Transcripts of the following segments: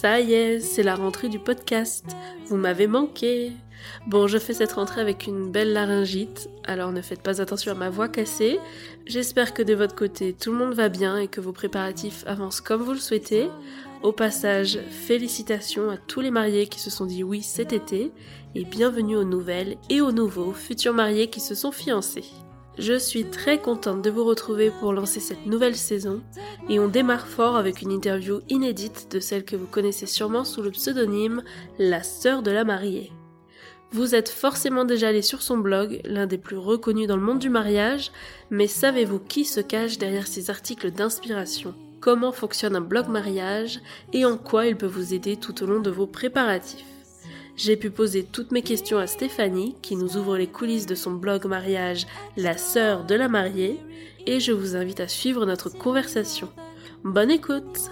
Ça y est, c'est la rentrée du podcast. Vous m'avez manqué. Bon, je fais cette rentrée avec une belle laryngite, alors ne faites pas attention à ma voix cassée. J'espère que de votre côté, tout le monde va bien et que vos préparatifs avancent comme vous le souhaitez. Au passage, félicitations à tous les mariés qui se sont dit oui cet été et bienvenue aux nouvelles et aux nouveaux futurs mariés qui se sont fiancés. Je suis très contente de vous retrouver pour lancer cette nouvelle saison et on démarre fort avec une interview inédite de celle que vous connaissez sûrement sous le pseudonyme La sœur de la mariée. Vous êtes forcément déjà allé sur son blog, l'un des plus reconnus dans le monde du mariage, mais savez-vous qui se cache derrière ces articles d'inspiration? Comment fonctionne un blog mariage et en quoi il peut vous aider tout au long de vos préparatifs? J'ai pu poser toutes mes questions à Stéphanie, qui nous ouvre les coulisses de son blog mariage La sœur de la mariée, et je vous invite à suivre notre conversation. Bonne écoute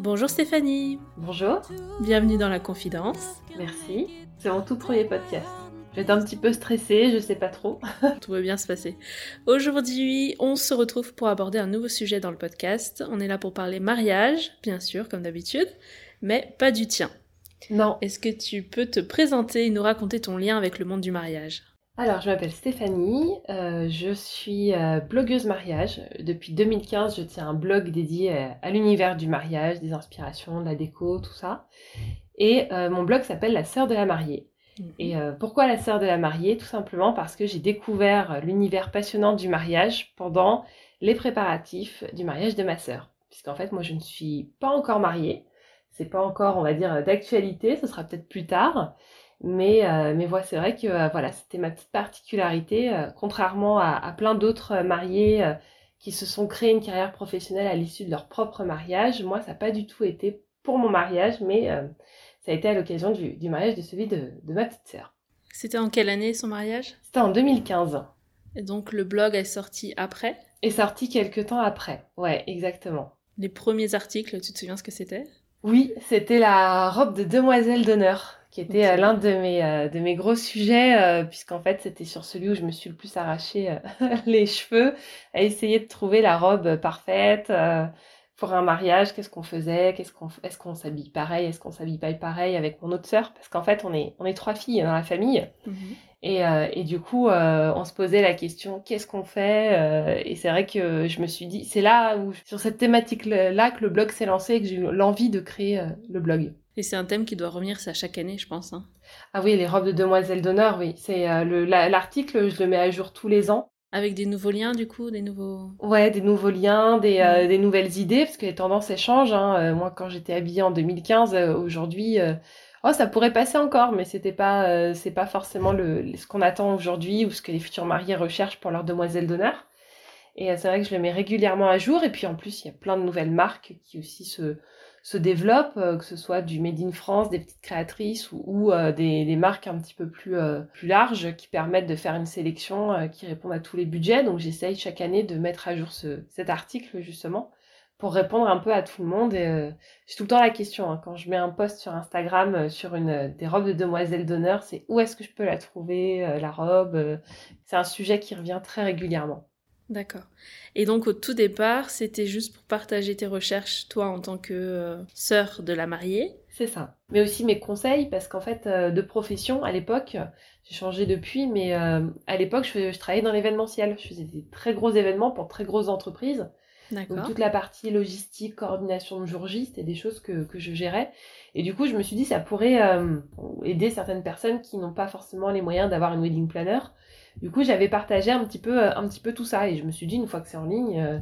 Bonjour Stéphanie Bonjour Bienvenue dans la confidence. Merci. C'est mon tout premier podcast. Je vais être un petit peu stressée, je sais pas trop. Tout va bien se passer. Aujourd'hui, on se retrouve pour aborder un nouveau sujet dans le podcast. On est là pour parler mariage, bien sûr, comme d'habitude, mais pas du tien. Non. Est-ce que tu peux te présenter et nous raconter ton lien avec le monde du mariage? Alors, je m'appelle Stéphanie, euh, je suis euh, blogueuse mariage. Depuis 2015, je tiens un blog dédié à, à l'univers du mariage, des inspirations, de la déco, tout ça. Et euh, mon blog s'appelle La sœur de la mariée. Et euh, pourquoi la sœur de la mariée? Tout simplement parce que j'ai découvert l'univers passionnant du mariage pendant les préparatifs du mariage de ma sœur. Puisqu'en fait, moi, je ne suis pas encore mariée. C'est pas encore, on va dire, d'actualité. Ce sera peut-être plus tard. Mais, euh, mais voilà, c'est vrai que euh, voilà, c'était ma petite particularité. contrairement à, à plein d'autres mariés qui se sont créés une carrière professionnelle à l'issue de leur propre mariage, moi, ça n'a pas du tout été pour mon mariage, mais ça a été à l'occasion du, mariage de celui de, ma petite sœur. C'était en quelle année son mariage? C'était en 2015. Et donc le blog est sorti après? Est sorti quelques temps après, ouais, exactement. Les premiers articles, tu te souviens ce que c'était? Oui, c'était la robe de demoiselle d'honneur, qui était euh, l'un de mes, euh, de mes gros sujets, euh, puisqu'en fait c'était sur celui où je me suis le plus arraché les cheveux, à essayer de trouver la robe parfaite pour un mariage, qu'est-ce qu'on faisait, qu'est-ce qu'on, est-ce qu'on s'habille pareil, est-ce qu'on s'habille pas pareil avec mon autre sœur, parce qu'en fait on est, on est trois filles dans la famille, mhm. Et, euh, et du coup, euh, on se posait la question qu'est-ce qu'on fait euh, Et c'est vrai que je me suis dit, c'est là où, sur cette thématique-là, que le blog s'est lancé et que j'ai eu l'envie de créer le blog. Et c'est un thème qui doit revenir ça chaque année, je pense. Hein. Ah oui, les robes de demoiselles d'honneur, oui. C'est l'article, je le mets à jour tous les ans. Avec des nouveaux liens, du coup, des nouveaux... Ouais, des nouveaux liens, des, mm. des nouvelles idées, parce que les tendances, elles changent. Hein. moi, quand j'étais habillée en 2015, aujourd'hui oh ça pourrait passer encore, mais c'était pas euh, c'est pas forcément le, ce qu'on attend aujourd'hui ou ce que les futurs mariés recherchent pour leur demoiselle d'honneur. Et euh, c'est vrai que je le mets régulièrement à jour. Et puis en plus, il y a plein de nouvelles marques qui aussi se, se développent, euh, que ce soit du Made in France, des petites créatrices ou, des, des, marques un petit peu plus, plus larges qui permettent de faire une sélection qui répond à tous les budgets. Donc j'essaye chaque année de mettre à jour ce, cet article justement pour répondre un peu à tout le monde. Euh, j'ai tout le temps la question hein, quand je mets un post sur Instagram euh, sur une euh, des robes de demoiselle d'honneur, c'est où est-ce que je peux la trouver la robe. c'est un sujet qui revient très régulièrement. D'accord. Et donc au tout départ, c'était juste pour partager tes recherches, toi en tant que sœur de la mariée. C'est ça. Mais aussi mes conseils, parce qu'en fait, de profession, à l'époque, j'ai changé depuis, mais à l'époque, je, je, travaillais dans l'événementiel. Je faisais des très gros événements pour très grosses entreprises. Donc toute la partie logistique, coordination de jour J, c'était des choses que, que, je gérais. Et du coup, je me suis dit, ça pourrait euh, aider certaines personnes qui n'ont pas forcément les moyens d'avoir une wedding planner. Du coup, j'avais partagé un petit peu, euh, un petit peu tout ça. Et je me suis dit, une fois que c'est en ligne, euh,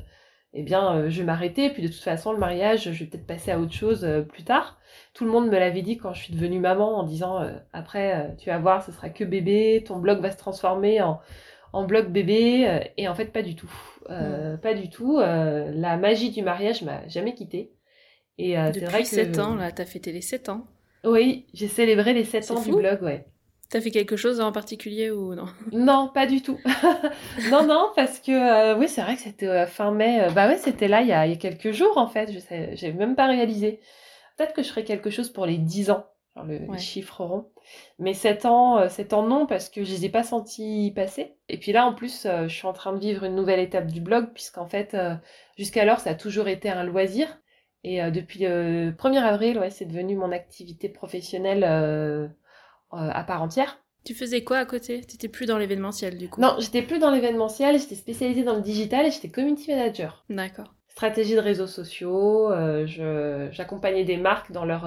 eh bien, je vais m'arrêter. Puis de toute façon, le mariage, je vais peut-être passer à autre chose plus tard. Tout le monde me l'avait dit quand je suis devenue maman en disant, après, tu vas voir, ce sera que bébé, ton blog va se transformer en en bloc bébé euh, et en fait pas du tout. Euh, pas du tout. Euh, la magie du mariage m'a jamais quitté. Et c'est vrai que 7 ans là, t'as fêté les 7 ans. Oui, j'ai célébré les 7 ans du blog, ouais. T'as fait quelque chose en particulier ou non? Non, pas du tout. non, non, parce que oui, c'est vrai que c'était fin mai. bah ouais, c'était là il y, a, il y, a, quelques jours en fait. Je sais, j'ai même pas réalisé. Peut-être que je ferai quelque chose pour les 10 ans le, les chiffres ronds. Mais 7 ans, 7 euh, ans non, parce que je les ai pas sentis passer. Et puis là, en plus, euh, je suis en train de vivre une nouvelle étape du blog, puisqu'en fait, euh, jusqu'alors, ça a toujours été un loisir. Et depuis le 1er avril, ouais, c'est devenu mon activité professionnelle à part entière. Tu faisais quoi à côté? Tu étais plus dans l'événementiel du coup? Non, j'étais plus dans l'événementiel, j'étais spécialisée dans le digital et j'étais community manager. D'accord. Stratégie de réseaux sociaux, j'accompagnais des marques dans leur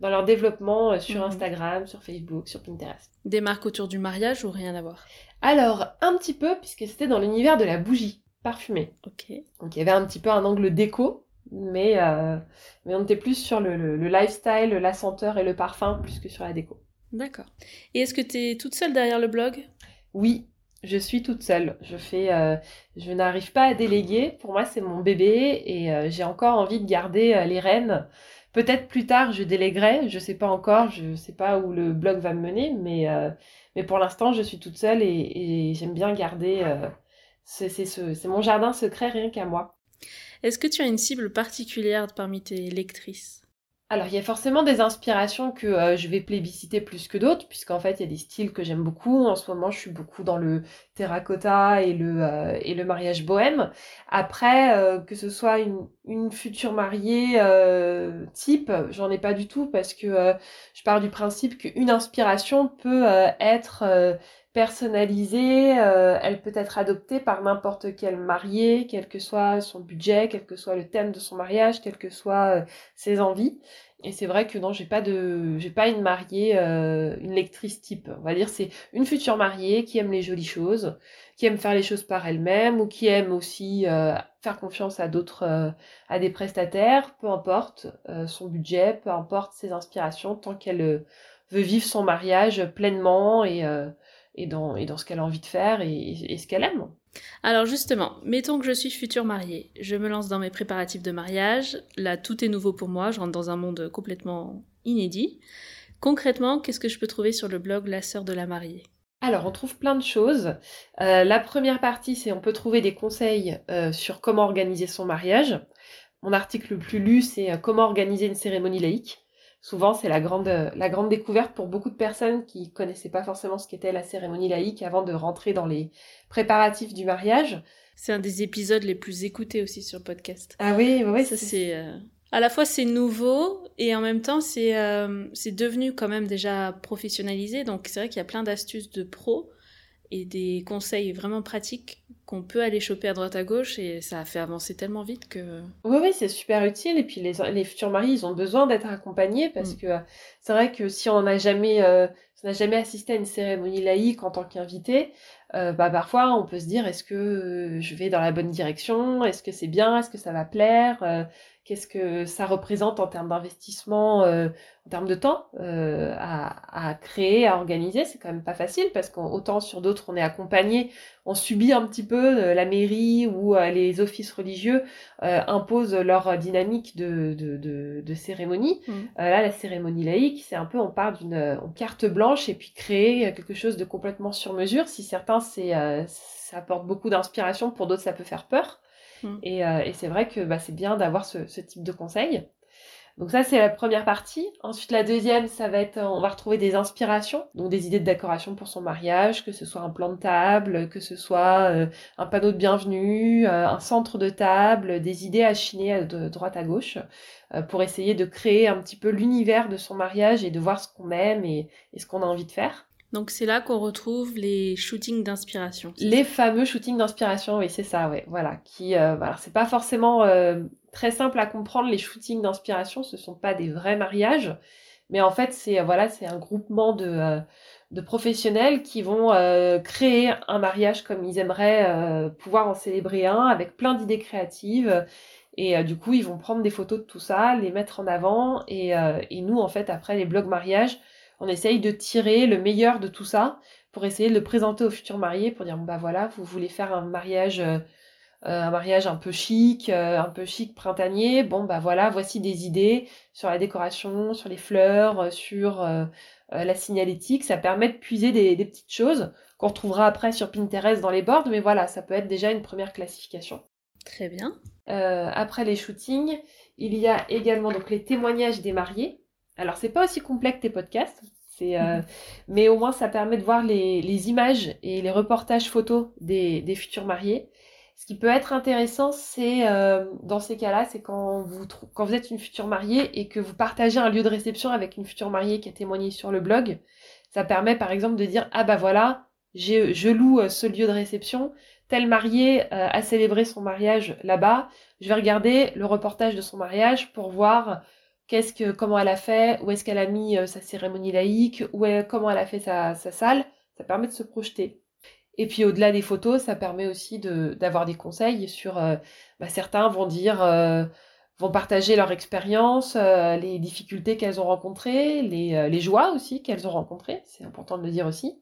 dans leur développement euh, sur mhm. Instagram, sur Facebook, sur Pinterest. Des marques autour du mariage ou rien à voir? Alors, un petit peu, puisque c'était dans l'univers de la bougie parfumée. Ok. Donc il y avait un petit peu un angle déco, mais, euh, mais on était plus sur le, le, lifestyle, la senteur et le parfum, plus que sur la déco. D'accord. Et est-ce que tu es toute seule derrière le blog? Oui, je suis toute seule. Je fais, euh, je n'arrive pas à déléguer. Pour moi, c'est mon bébé et j'ai encore envie de garder les rênes Peut-être plus tard, je déléguerai, je sais pas encore, je sais pas où le blog va me mener, mais, euh, mais pour l'instant, je suis toute seule et, j'aime bien garder. Euh, c'est mon jardin secret rien qu'à moi. Est-ce que tu as une cible particulière parmi tes lectrices? Alors, il y a forcément des inspirations que euh, je vais plébisciter plus que d'autres, puisqu'en fait, il y a des styles que j'aime beaucoup. En ce moment, je suis beaucoup dans le terracotta et le, euh, et le mariage bohème. Après, euh, que ce soit une, une future mariée type, j'en ai pas du tout, parce que je pars du principe qu'une inspiration peut être personnalisée, elle peut être adoptée par n'importe quel marié, quel que soit son budget, quel que soit le thème de son mariage, quelles que soient ses envies. Et c'est vrai que non, j'ai pas de, j'ai pas une mariée, euh, une lectrice type. On va dire c'est une future mariée qui aime les jolies choses, qui aime faire les choses par elle-même ou qui aime aussi euh, faire confiance à d'autres, euh, à des prestataires, peu importe son budget, peu importe ses inspirations, tant qu'elle veut vivre son mariage pleinement et et dans et dans ce qu'elle a envie de faire et, et ce qu'elle aime. Alors justement, mettons que je suis future mariée, je me lance dans mes préparatifs de mariage, là tout est nouveau pour moi, je rentre dans un monde complètement inédit. Concrètement, qu'est-ce que je peux trouver sur le blog La sœur de la mariée? Alors, on trouve plein de choses. Euh, la première partie, c'est on peut trouver des conseils euh, sur comment organiser son mariage. Mon article le plus lu, c'est euh, comment organiser une cérémonie laïque souvent c'est la grande, la grande découverte pour beaucoup de personnes qui connaissaient pas forcément ce qu'était la cérémonie laïque avant de rentrer dans les préparatifs du mariage. C'est un des épisodes les plus écoutés aussi sur le podcast. Ah oui, oui, ça c'est. Euh, À la fois c'est nouveau et en même temps c'est c'est devenu quand même déjà professionnalisé. Donc c'est vrai qu'il y a plein d'astuces de pros et des conseils vraiment pratiques qu'on peut aller choper à droite à gauche et ça a fait avancer tellement vite que... Oui, oui, c'est super utile. Et puis les, les futurs maris, ils ont besoin d'être accompagnés parce mm. que c'est vrai que si on n'a jamais, euh, assisté à une cérémonie laïque en tant qu'invité, euh, bah parfois on peut se dire est-ce que euh, je vais dans la bonne direction, est-ce que c'est bien, est-ce que ça va plaire, qu'est-ce que ça représente en termes d'investissement, euh, en termes de temps euh, à, créer, à organiser? C'est quand même pas facile parce qu'autant sur d'autres on est accompagné, on subit un petit peu euh, la mairie ou les offices religieux imposent leur dynamique de, de, cérémonie. Mmh. là, la cérémonie laïque, c'est un peu on part d'une carte blanche et puis créer quelque chose de complètement sur mesure. Si certains c'est ça apporte beaucoup d'inspiration, pour d'autres ça peut faire peur. Mm. Euh, et, c'est vrai que bah, c'est bien d'avoir ce, type de conseils. Donc ça c'est la première partie. Ensuite la deuxième, ça va être, on va retrouver des inspirations, donc des idées de décoration pour son mariage, que ce soit un plan de table, que ce soit euh, un panneau de bienvenue, euh, un centre de table, des idées à chiner de droite à gauche, pour essayer de créer un petit peu l'univers de son mariage et de voir ce qu'on aime et ce qu'on a envie de faire. Donc c'est là qu'on retrouve les shootings d'inspiration. Les fameux shootings d'inspiration, oui, c'est ça, ouais, voilà. Qui, euh, c'est pas forcément euh, très simple à comprendre. Les shootings d'inspiration, ce sont pas des vrais mariages, mais en fait, c'est voilà, c'est un groupement de euh, de professionnels qui vont créer un mariage comme ils aimeraient pouvoir en célébrer un, avec plein d'idées créatives. Et du coup, ils vont prendre des photos de tout ça, les mettre en avant. Et, et nous, en fait, après les blogs mariage, on essaye de tirer le meilleur de tout ça pour essayer de le présenter aux futurs mariés pour dire bah voilà vous voulez faire un mariage euh, euh, un mariage un peu chic euh, un peu chic printanier. Bon bah voilà voici des idées sur la décoration sur les fleurs sur la signalétique. Ça permet de puiser des, des petites choses qu'on retrouvera après sur Pinterest dans les boards mais voilà ça peut être déjà une première classification. Très bien. Après les shootings il y a également donc les témoignages des mariés alors, c'est pas aussi complet que tes podcasts, euh, mhm. mais au moins ça permet de voir les, images et les reportages photos des, futurs mariés. Ce qui peut être intéressant, c'est euh, dans ces cas-là, c'est quand vous, quand vous êtes une future mariée et que vous partagez un lieu de réception avec une future mariée qui a témoigné sur le blog. Ça permet par exemple de dire ah bah voilà, je loue euh, ce lieu de réception, tel marié a célébré son mariage là-bas, je vais regarder le reportage de son mariage pour voir comment elle a fait, où est-ce qu'elle a mis euh, sa cérémonie laïque, comment elle a fait sa, salle. Ça permet de se projeter. Et puis au-delà des photos, ça permet aussi d'avoir des conseils sur. Euh, bah, certains vont dire, euh, vont partager leur expérience, les difficultés qu'elles ont rencontrées, les, joies aussi qu'elles ont rencontrées. C'est important de le dire aussi.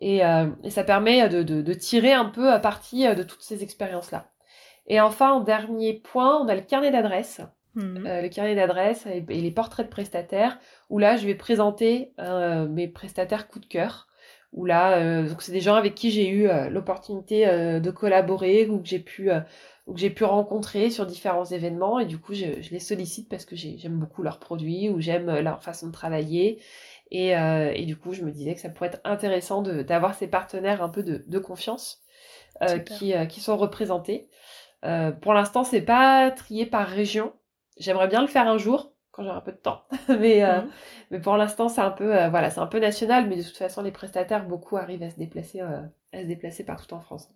Et, ça permet de, de, tirer un peu à partie de toutes ces expériences-là. Et enfin, en dernier point, on a le carnet d'adresses. Mhm. Euh, le carnet d'adresse et, les portraits de prestataires, où là, je vais présenter euh, mes prestataires coup de cœur. Où là, euh, donc c'est des gens avec qui j'ai eu l'opportunité de collaborer ou que j'ai pu ou que j'ai pu rencontrer sur différents événements et du coup je, les sollicite parce que j'aime beaucoup leurs produits ou j'aime leur façon de travailler et, et, du coup je me disais que ça pourrait être intéressant d'avoir ces partenaires un peu de, de confiance qui, qui sont représentés. pour l'instant c'est pas trié par région J'aimerais bien le faire un jour quand j'aurai un peu de temps. mais, euh, mhm. mais pour l'instant, c'est un peu euh, voilà, c'est un peu national, mais de toute façon, les prestataires, beaucoup arrivent à se déplacer, euh, à se déplacer partout en France.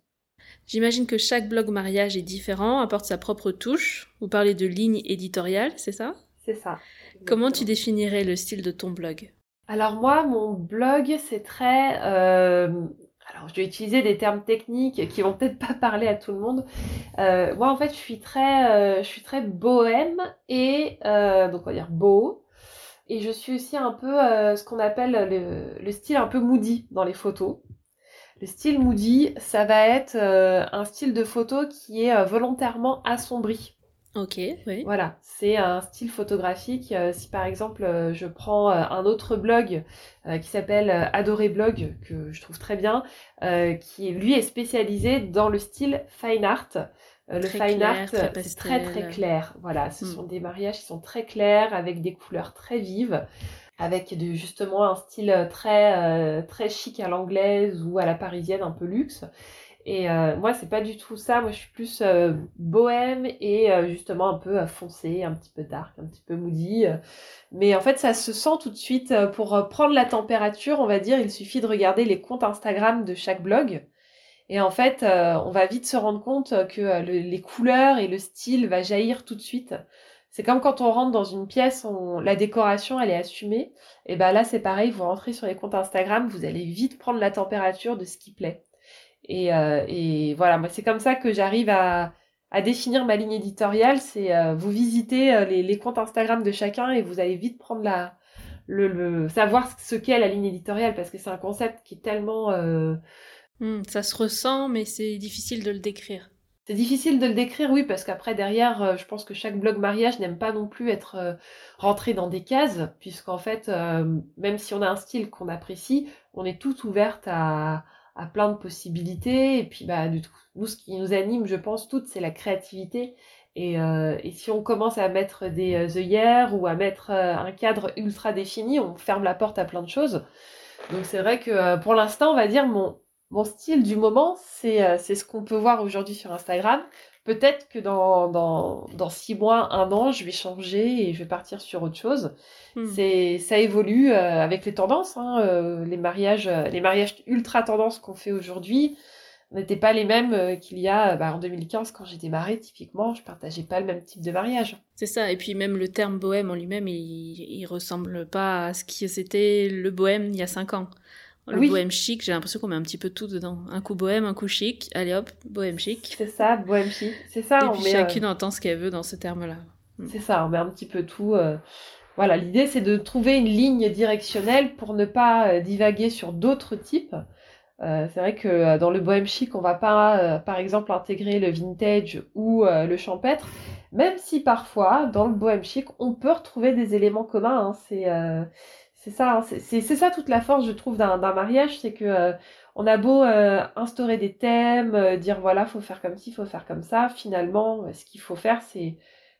J'imagine que chaque blog mariage est différent, apporte sa propre touche. Vous parlez de ligne éditoriale, c'est ça? C'est ça. Comment tu définirais le style de ton blog? Alors moi, mon blog, c'est très alors je vais utiliser des termes techniques qui vont peut-être pas parler à tout le monde. Euh, moi en fait je suis très, euh, je suis très bohème et euh, donc on va dire beau. Et je suis aussi un peu ce qu'on appelle le, le, style un peu moody dans les photos. Le style moody, ça va être un style de photo qui est volontairement assombri. Ok, oui. Voilà, c'est un style photographique. Euh, si par exemple euh, je prends euh, un autre blog qui s'appelle Adoré Blog, que je trouve très bien, qui lui est spécialisé dans le style fine art. le fine art, c'est très très clair. Voilà, ce hmm. sont des mariages qui sont très clairs, avec des couleurs très vives, avec de, justement un style très, très chic à l'anglaise ou à la parisienne, un peu luxe. Et euh, moi, c'est pas du tout ça. Moi, je suis plus euh, bohème et euh, justement un peu foncé, un petit peu dark, un petit peu moody. Mais en fait, ça se sent tout de suite. Pour prendre la température, on va dire, il suffit de regarder les comptes Instagram de chaque blog. Et en fait, on va vite se rendre compte que les couleurs et le style va jaillir tout de suite. C'est comme quand on rentre dans une pièce, la décoration, elle est assumée. Et ben là, c'est pareil, vous rentrez sur les comptes Instagram, vous allez vite prendre la température de ce qui plaît. Et, euh, et voilà, moi c'est comme ça que j'arrive à, à, définir ma ligne éditoriale. C'est euh, vous visitez euh, les, les, comptes Instagram de chacun et vous allez vite prendre la, le, le savoir ce qu'est la ligne éditoriale parce que c'est un concept qui est tellement mmh, ça se ressent, mais c'est difficile de le décrire. C'est difficile de le décrire, oui, parce qu'après, derrière, je pense que chaque blog mariage n'aime pas non plus être rentré dans des cases, puisqu'en fait, même si on a un style qu'on apprécie, on est toute ouverte à, à plein de possibilités. Et puis, bah, du nous, ce qui nous anime, je pense, toutes, c'est la créativité. Et, euh, si on commence à mettre des euh, œillères ou à mettre euh, un cadre ultra défini, on ferme la porte à plein de choses. Donc c'est vrai que pour l'instant, on va dire, mon, mon style du moment, c'est ce qu'on peut voir aujourd'hui sur Instagram. Peut-être que dans, dans, dans, six mois, un an, je vais changer et je vais partir sur autre chose. Hmm. C'est, ça évolue euh, avec les tendances. Hein, euh, les mariages, euh, les mariages ultra tendances qu'on fait aujourd'hui n'étaient pas les mêmes qu'il y a bah, en 2015 quand j'ai démarré. Typiquement, je partageais pas le même type de mariage. C'est ça. Et puis même le terme bohème en lui-même, il, il ressemble pas à ce qui c'était le bohème il y a cinq ans. Le bohème chic, j'ai l'impression qu'on met un petit peu tout dedans. Un coup bohème, un coup chic. Allez hop, bohème chic. C'est ça, bohème chic. C'est ça. Et puis chacune euh, entend ce qu'elle veut dans ce terme-là. Mm. C'est ça, on met un petit peu tout. Euh, voilà, l'idée c'est de trouver une ligne directionnelle pour ne pas euh, divaguer sur d'autres types. c'est vrai que dans le bohème chic, on va pas, par exemple, intégrer le vintage ou le champêtre, même si parfois, dans le bohème chic, on peut retrouver des éléments communs. Hein. C'est c'est ça, hein, c'est ça toute la force, je trouve, d'un mariage, c'est que euh, on a beau euh, instaurer des thèmes, euh, dire voilà, faut faire comme ci, faut faire comme ça. Finalement, ce qu'il faut faire, c'est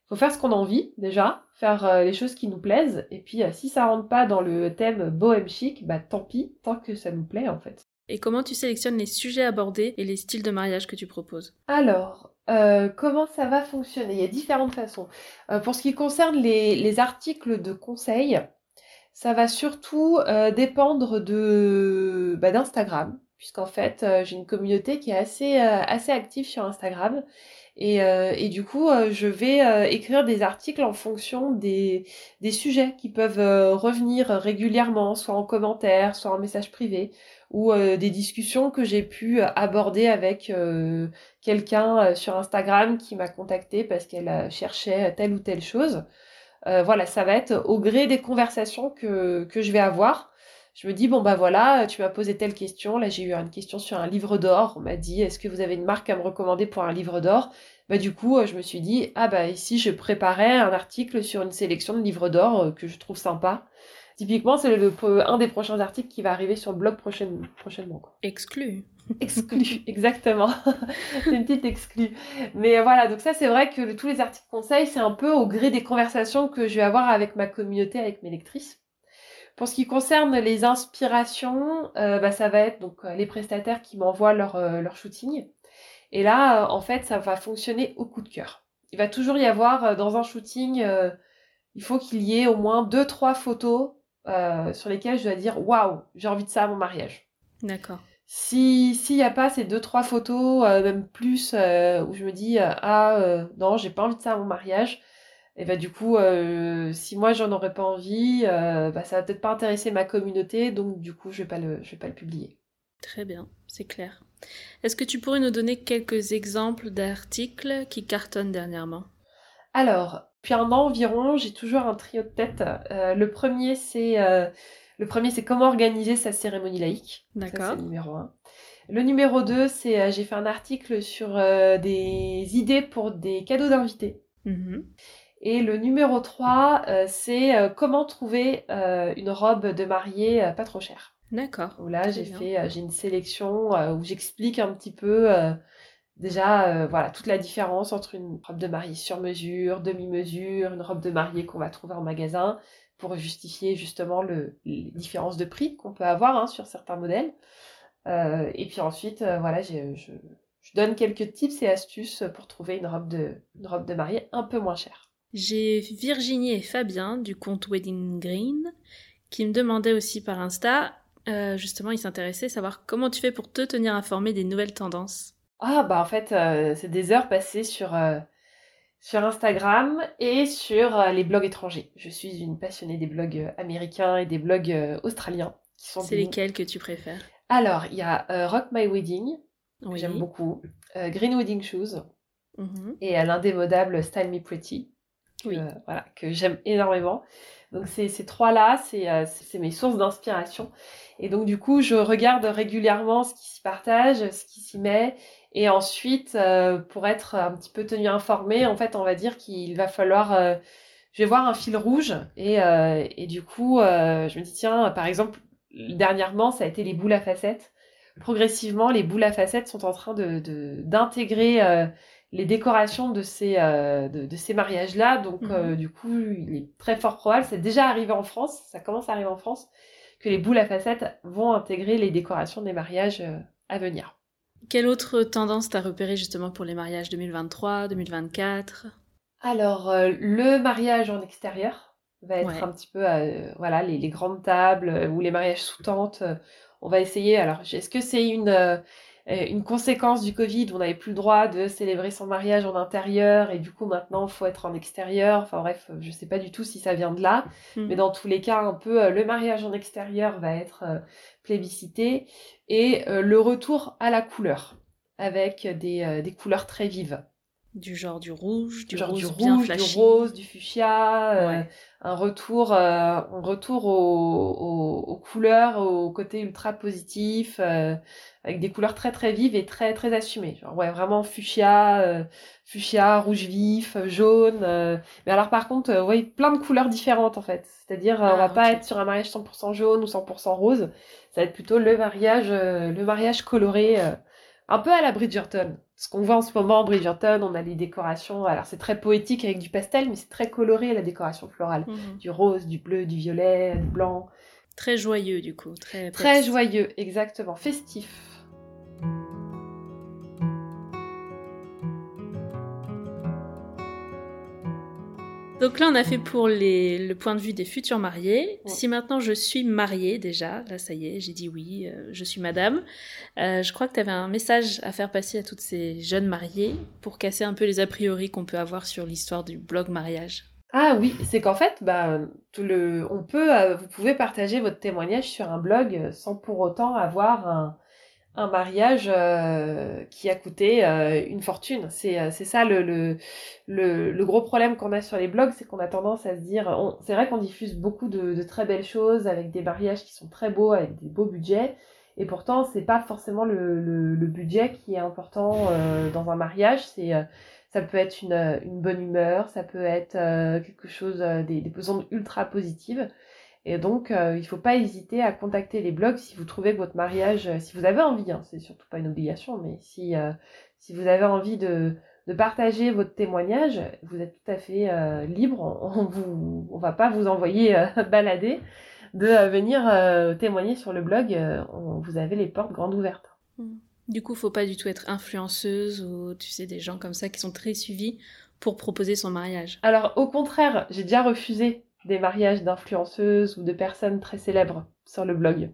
faut faire ce qu'on a envie déjà, faire les choses qui nous plaisent. Et puis, si ça rentre pas dans le thème bohème chic, bah tant pis, tant que ça nous plaît en fait. Et comment tu sélectionnes les sujets abordés et les styles de mariage que tu proposes? Alors, comment ça va fonctionner? Il y a différentes façons. pour ce qui concerne les, les articles de conseil, ça va surtout euh, dépendre de bah, d'Instagram, puisqu'en fait euh, j'ai une communauté qui est assez, euh, active sur Instagram. Et, du coup, je vais écrire des articles en fonction des, des sujets qui peuvent revenir régulièrement, soit en commentaire, soit en message privé, ou des discussions que j'ai pu aborder avec quelqu'un sur Instagram qui m'a contacté parce qu'elle cherchait telle ou telle chose. Euh, voilà, ça va être au gré des conversations que, que je vais avoir. Je me dis, bon bah voilà, tu m'as posé telle question. Là, j'ai eu une question sur un livre d'or. On m'a dit, est-ce que vous avez une marque à me recommander pour un livre d'or? Bah du coup, je me suis dit, ah bah ici, je préparais un article sur une sélection de livres d'or euh, que je trouve sympa. Typiquement, c'est un des prochains articles qui va arriver sur le blog prochainement. Exclu. Exclu, exactement. c'est une petite exclue. Mais voilà, donc ça c'est vrai que tous les articles conseils, c'est un peu au gré des conversations que je vais avoir avec ma communauté, avec mes lectrices. Pour ce qui concerne les inspirations, euh, bah, ça va être donc euh, les prestataires qui m'envoient leur, euh, leur shooting. Et là, en fait, ça va fonctionner au coup de cœur. Il va toujours y avoir dans un shooting, il faut qu'il y ait au moins deux trois photos sur lesquelles je dois dire waouh, j'ai envie de ça à mon mariage. D'accord. Si s'il n'y a pas ces deux trois photos, euh, même plus, euh, où je me dis euh, ah non j'ai pas envie de ça à mon mariage, et bah du coup si moi j'en aurais pas envie, bah ça va peut-être pas intéresser ma communauté, donc du coup je vais pas le je vais pas le publier. Très bien, c'est clair. Est-ce que tu pourrais nous donner quelques exemples d'articles qui cartonnent dernièrement? Alors, depuis un an environ, j'ai toujours un trio de tête. le premier c'est le premier, c'est comment organiser sa cérémonie laïque. D'accord. C'est le numéro un. Le numéro 2, c'est euh, j'ai fait un article sur euh, des idées pour des cadeaux d'invités. Mm-hmm. Et le numéro 3, euh, c'est comment trouver une robe de mariée pas trop chère. D'accord. Là, j'ai fait j'ai une sélection où j'explique un petit peu déjà voilà toute la différence entre une robe de mariée sur mesure, demi-mesure, une robe de mariée qu'on va trouver en magasin pour justifier justement le, les différences de prix qu'on peut avoir hein, sur certains modèles. et puis ensuite, voilà, je, je, donne quelques tips et astuces pour trouver une robe de, une robe de mariée un peu moins chère. J'ai Virginie et Fabien du compte Wedding Green qui me demandaient aussi par Insta, justement, ils s'intéressaient à savoir comment tu fais pour te tenir informé des nouvelles tendances. Ah, bah en fait, c'est des heures passées sur sur Instagram et sur euh, les blogs étrangers. Je suis une passionnée des blogs euh, américains et des blogs euh, australiens. C'est lesquels que tu préfères? Alors, il y a Rock My Wedding, que j'aime beaucoup, Green Wedding Shoes, mhm. et l'indémodable Style Me Pretty, que, voilà, que j'aime énormément. Donc ces, ces trois-là, c'est mes sources d'inspiration. Et donc du coup, je regarde régulièrement ce qui s'y partage, ce qui s'y met, et ensuite, euh, pour être un petit peu tenu informé, en fait, on va dire qu'il va falloir... Euh, je vais voir un fil rouge et, euh, et du coup, je me dis, tiens, par exemple, dernièrement, ça a été les boules à facettes. Progressivement, les boules à facettes sont en train de, d'intégrer les décorations de ces, de, ces mariages-là. Donc, mhm. du coup, il est très fort probable, c'est déjà arrivé en France, ça commence à arriver en France, que les boules à facettes vont intégrer les décorations des mariages à venir. Quelle autre tendance t'as repéré justement pour les mariages 2023, 2024 Alors, euh, le mariage en extérieur va être un petit peu, euh, voilà, les, grandes tables euh, ou les mariages sous tente. on va essayer. Alors, est-ce que c'est une, une conséquence du Covid On n'avait plus le droit de célébrer son mariage en intérieur et du coup, maintenant, il faut être en extérieur. Enfin, bref, je ne sais pas du tout si ça vient de là. Hmm. Mais dans tous les cas, un peu, le mariage en extérieur va être plébiscité et euh, le retour à la couleur avec des, euh, des, couleurs très vives. Du genre du rouge, du genre rose, du, rouge, du rose, du fuchsia, euh, un retour, un retour aux, aux, couleurs, au côté ultra positif, avec des couleurs très très vives et très très assumées. Genre, ouais, vraiment fuchsia, fuchsia, rouge vif, jaune. Mais alors par contre, ouais, plein de couleurs différentes en fait. C'est-à-dire, on va ah, pas être sur un mariage 100% jaune ou 100% rose ça va être plutôt le mariage, euh, le mariage coloré, euh, un peu à la Bridgerton. Ce qu'on voit en ce moment en Bridgerton, on a les décorations. Alors c'est très poétique avec du pastel, mais c'est très coloré la décoration florale, mhm. du rose, du bleu, du violet, du blanc. Très joyeux du coup, très très joyeux, exactement, festif. Donc là, on a fait pour le point de vue des futurs mariés. Si maintenant je suis mariée déjà, là ça y est, j'ai dit oui, euh, je suis madame. Euh, je crois que tu avais un message à faire passer à toutes ces jeunes mariées pour casser un peu les a priori qu'on peut avoir sur l'histoire du blog mariage. Ah oui, c'est qu'en fait, bah, tout le, on peut, euh, vous pouvez partager votre témoignage sur un blog sans pour autant avoir un, un mariage euh, qui a coûté euh, une fortune. C'est euh, ça le, le, le, gros problème qu'on a sur les blogs, c'est qu'on a tendance à se dire, c'est vrai qu'on diffuse beaucoup de, de, très belles choses avec des mariages qui sont très beaux, avec des beaux budgets, et pourtant c'est pas forcément le, budget qui est important dans un mariage. C'est ça peut être une, une bonne humeur, ça peut être quelque chose des, des ultra positives. Et donc, euh, il ne faut pas hésiter à contacter les blogs si vous trouvez que votre mariage, euh, si vous avez envie, hein, c'est surtout pas une obligation, mais si, euh, si vous avez envie de, de, partager votre témoignage, vous êtes tout à fait libre. On ne on va pas vous envoyer balader de venir témoigner sur le blog. vous avez les portes grandes ouvertes. Mmh. Du coup, faut pas du tout être influenceuse ou tu sais des gens comme ça qui sont très suivis pour proposer son mariage. Alors au contraire, j'ai déjà refusé des mariages d'influenceuses ou de personnes très célèbres sur le blog.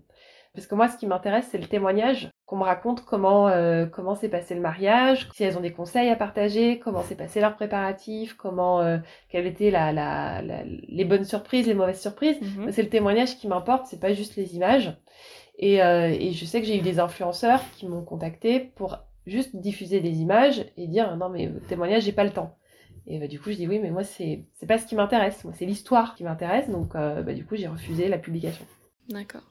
Parce que moi, ce qui m'intéresse, c'est le témoignage, qu'on me raconte comment euh, comment s'est passé le mariage, si elles ont des conseils à partager, comment s'est passé leur préparatif, comment euh, quelles étaient la, la, les bonnes surprises, les mauvaises surprises. Mhm. C'est le témoignage qui m'importe, c'est pas juste les images. Et, euh, et je sais que j'ai eu des influenceurs qui m'ont contacté pour juste diffuser des images et dire non mais témoignage, j'ai pas le temps. Et bah, du coup, je dis oui, mais moi, c'est pas ce qui m'intéresse. Moi, c'est l'histoire qui m'intéresse. Donc, euh, bah, du coup, j'ai refusé la publication. D'accord.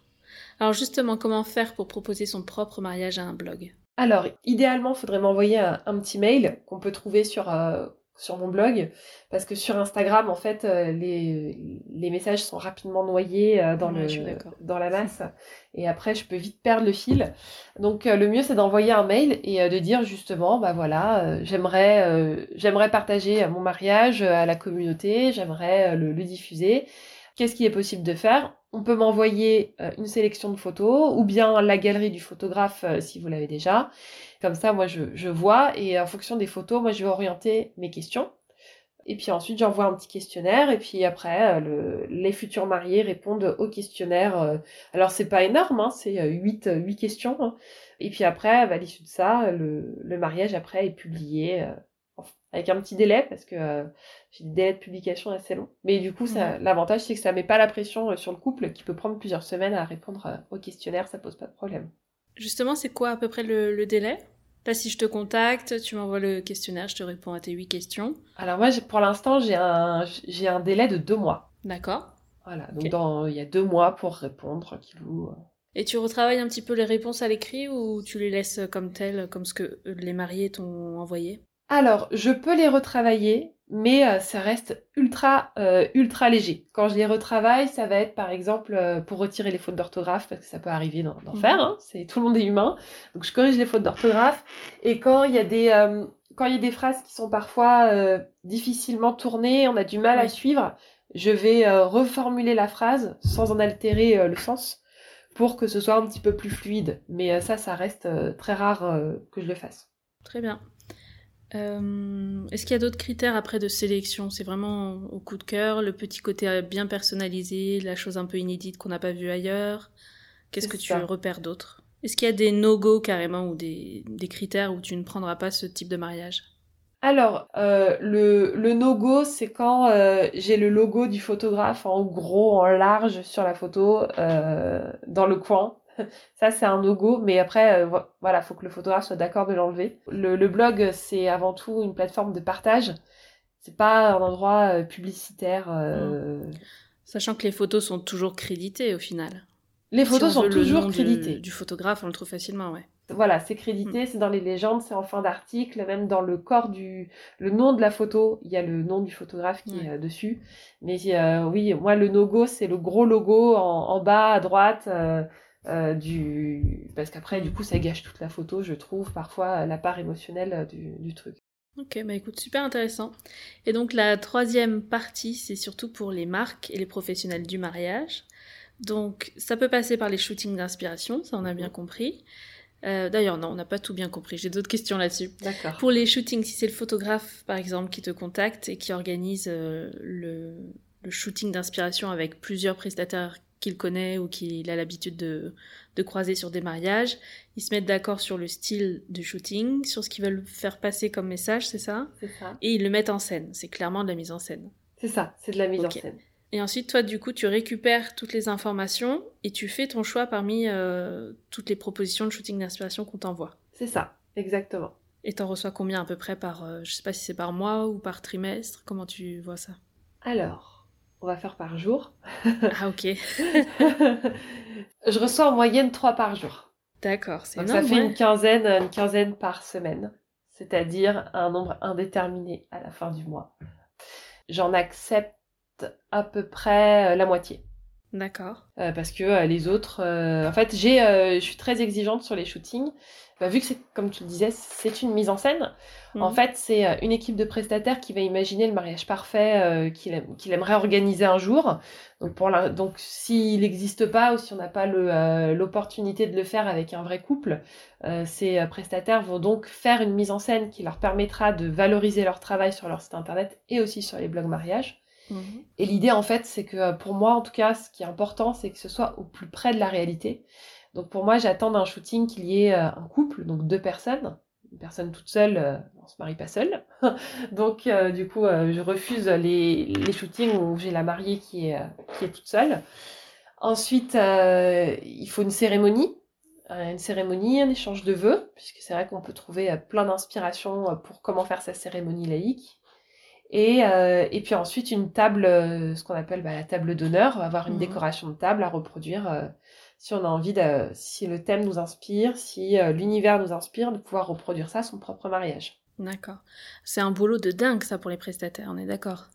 Alors, justement, comment faire pour proposer son propre mariage à un blog? Alors, idéalement, il faudrait m'envoyer un, petit mail qu'on peut trouver sur, euh, sur mon blog parce que sur Instagram en fait euh, les, les messages sont rapidement noyés euh, dans le dans la masse. Et après je peux vite perdre le fil. Donc euh, le mieux c'est d'envoyer un mail et de dire justement bah voilà j'aimerais j'aimerais partager mon mariage à la communauté j'aimerais le, le, diffuser. Qu'est-ce qui est possible de faire? On peut m'envoyer une sélection de photos ou bien la galerie du photographe si vous l'avez déjà. Comme ça, moi, je, je, vois et en fonction des photos, moi, je vais orienter mes questions. Et puis ensuite, j'envoie un petit questionnaire et puis après, le, les futurs mariés répondent au questionnaire. alors, c'est pas énorme, hein, c'est 8, 8 questions. Hein. Et puis après, à l'issue de ça, le, le, mariage après est publié avec un petit délai parce que euh, j'ai des délais de publication assez longs. Mais du coup, ça, l'avantage c'est que ça met pas la pression euh, sur le couple qui peut prendre plusieurs semaines à répondre euh, au questionnaire, ça pose pas de problème. Justement, c'est quoi à peu près le, délai? Là, si je te contacte, tu m'envoies le questionnaire, je te réponds à tes huit questions. Alors moi, pour l'instant, j'ai un, j'ai un délai de deux mois. D'accord. Voilà, donc dans, il y a deux mois pour répondre, tranquillou. Et tu retravailles un petit peu les réponses à l'écrit ou tu les laisses comme telles, comme ce que les mariés t'ont envoyé? Alors, je peux les retravailler, mais euh, ça reste ultra, euh, ultra léger. Quand je les retravaille, ça va être par exemple euh, pour retirer les fautes d'orthographe, parce que ça peut arriver d'en mhm. faire, hein, c'est, tout le monde est humain. Donc je corrige les fautes d'orthographe. Et quand il y a des, quand il y a des phrases qui sont parfois difficilement tournées, on a du mal à suivre, je vais reformuler la phrase sans en altérer le sens pour que ce soit un petit peu plus fluide. Mais ça, ça reste très rare que je le fasse. Très bien. Euh, est-ce qu'il y a d'autres critères après de sélection? C'est vraiment au coup de cœur, le petit côté bien personnalisé, la chose un peu inédite qu'on n'a pas vue ailleurs. Qu'est-ce que tu repères d'autre? Est-ce qu'il y a des no-go carrément ou des, critères où tu ne prendras pas ce type de mariage? Alors, euh, le, le no-go, c'est quand euh, j'ai le logo du photographe en gros, en large sur la photo, dans le coin. Ça, c'est un no-go, mais après, euh, voilà, faut que le photographe soit d'accord de l'enlever. Le, blog, c'est avant tout une plateforme de partage. C'est pas un endroit euh, publicitaire. Euh, Sachant que les photos sont toujours créditées au final. Les photos sont toujours créditées. Du, photographe, on le trouve facilement, ouais. Voilà, c'est crédité, mm. c'est dans les légendes, c'est en fin d'article, même dans le corps du, le nom de la photo, il y a le nom du photographe qui est dessus. Mais oui, moi le no-go, c'est le gros logo en, bas à droite. Euh, du... parce qu'après du coup ça gâche toute la photo je trouve parfois la part émotionnelle euh, du, du truc. Ok bah écoute super intéressant. Et donc la troisième partie c'est surtout pour les marques et les professionnels du mariage. Donc ça peut passer par les shootings d'inspiration, ça on a bien compris. Euh, D'ailleurs, non, on n'a pas tout bien compris. J'ai d'autres questions là-dessus. D'accord. Pour les shootings, si c'est le photographe, par exemple, qui te contacte et qui organise euh, le, le, shooting d'inspiration avec plusieurs prestataires qu'il connaît ou qu'il a l'habitude de, de, croiser sur des mariages. Ils se mettent d'accord sur le style du shooting, sur ce qu'ils veulent faire passer comme message, c'est ça? C'est ça. Et ils le mettent en scène. C'est clairement de la mise en scène. C'est ça, c'est de la mise en scène. Et ensuite, toi, du coup, tu récupères toutes les informations et tu fais ton choix parmi euh, toutes les propositions de shooting d'inspiration qu'on t'envoie. C'est ça, exactement. Et t'en reçois combien à peu près par, euh, je sais pas si c'est par mois ou par trimestre, comment tu vois ça? Alors, on va faire par jour. ah ok. je reçois en moyenne trois par jour. D'accord, c'est ça fait une quinzaine, une quinzaine par semaine, c'est-à-dire un nombre indéterminé à la fin du mois. J'en accepte à peu près euh, la moitié. D'accord. Euh, parce que euh, les autres, en fait, j'ai, je suis très exigeante sur les shootings. Bah, vu que c'est, comme tu le disais, c'est une mise en scène. En mhm. fait, c'est euh, une équipe de prestataires qui va imaginer le mariage parfait euh, qu'il, aimerait organiser un jour. Donc, pour donc s'il n'existe pas ou si on n'a pas le, euh, l'opportunité de le faire avec un vrai couple, ces prestataires vont donc faire une mise en scène qui leur permettra de valoriser leur travail sur leur site internet et aussi sur les blogs mariage. Mhm. Et l'idée, en fait, c'est que pour moi, en tout cas, ce qui est important, c'est que ce soit au plus près de la réalité. Donc pour moi, j'attends d'un shooting qu'il y ait un couple, donc deux personnes, une personne toute seule, euh, on se marie pas seule. Donc euh, du coup, euh, je refuse les, les shootings où j'ai la mariée qui est, toute seule. Ensuite, il faut une cérémonie, une cérémonie, un échange de vœux, puisque c'est vrai qu'on peut trouver plein d'inspiration pour comment faire sa cérémonie laïque. Et, et puis ensuite une table, ce qu'on appelle bah, la table d'honneur, avoir une mmh décoration de table à reproduire si on a envie de, si le thème nous inspire, si euh, l'univers nous inspire, de pouvoir reproduire ça à son propre mariage. D'accord. C'est un boulot de dingue ça pour les prestataires, on est d'accord.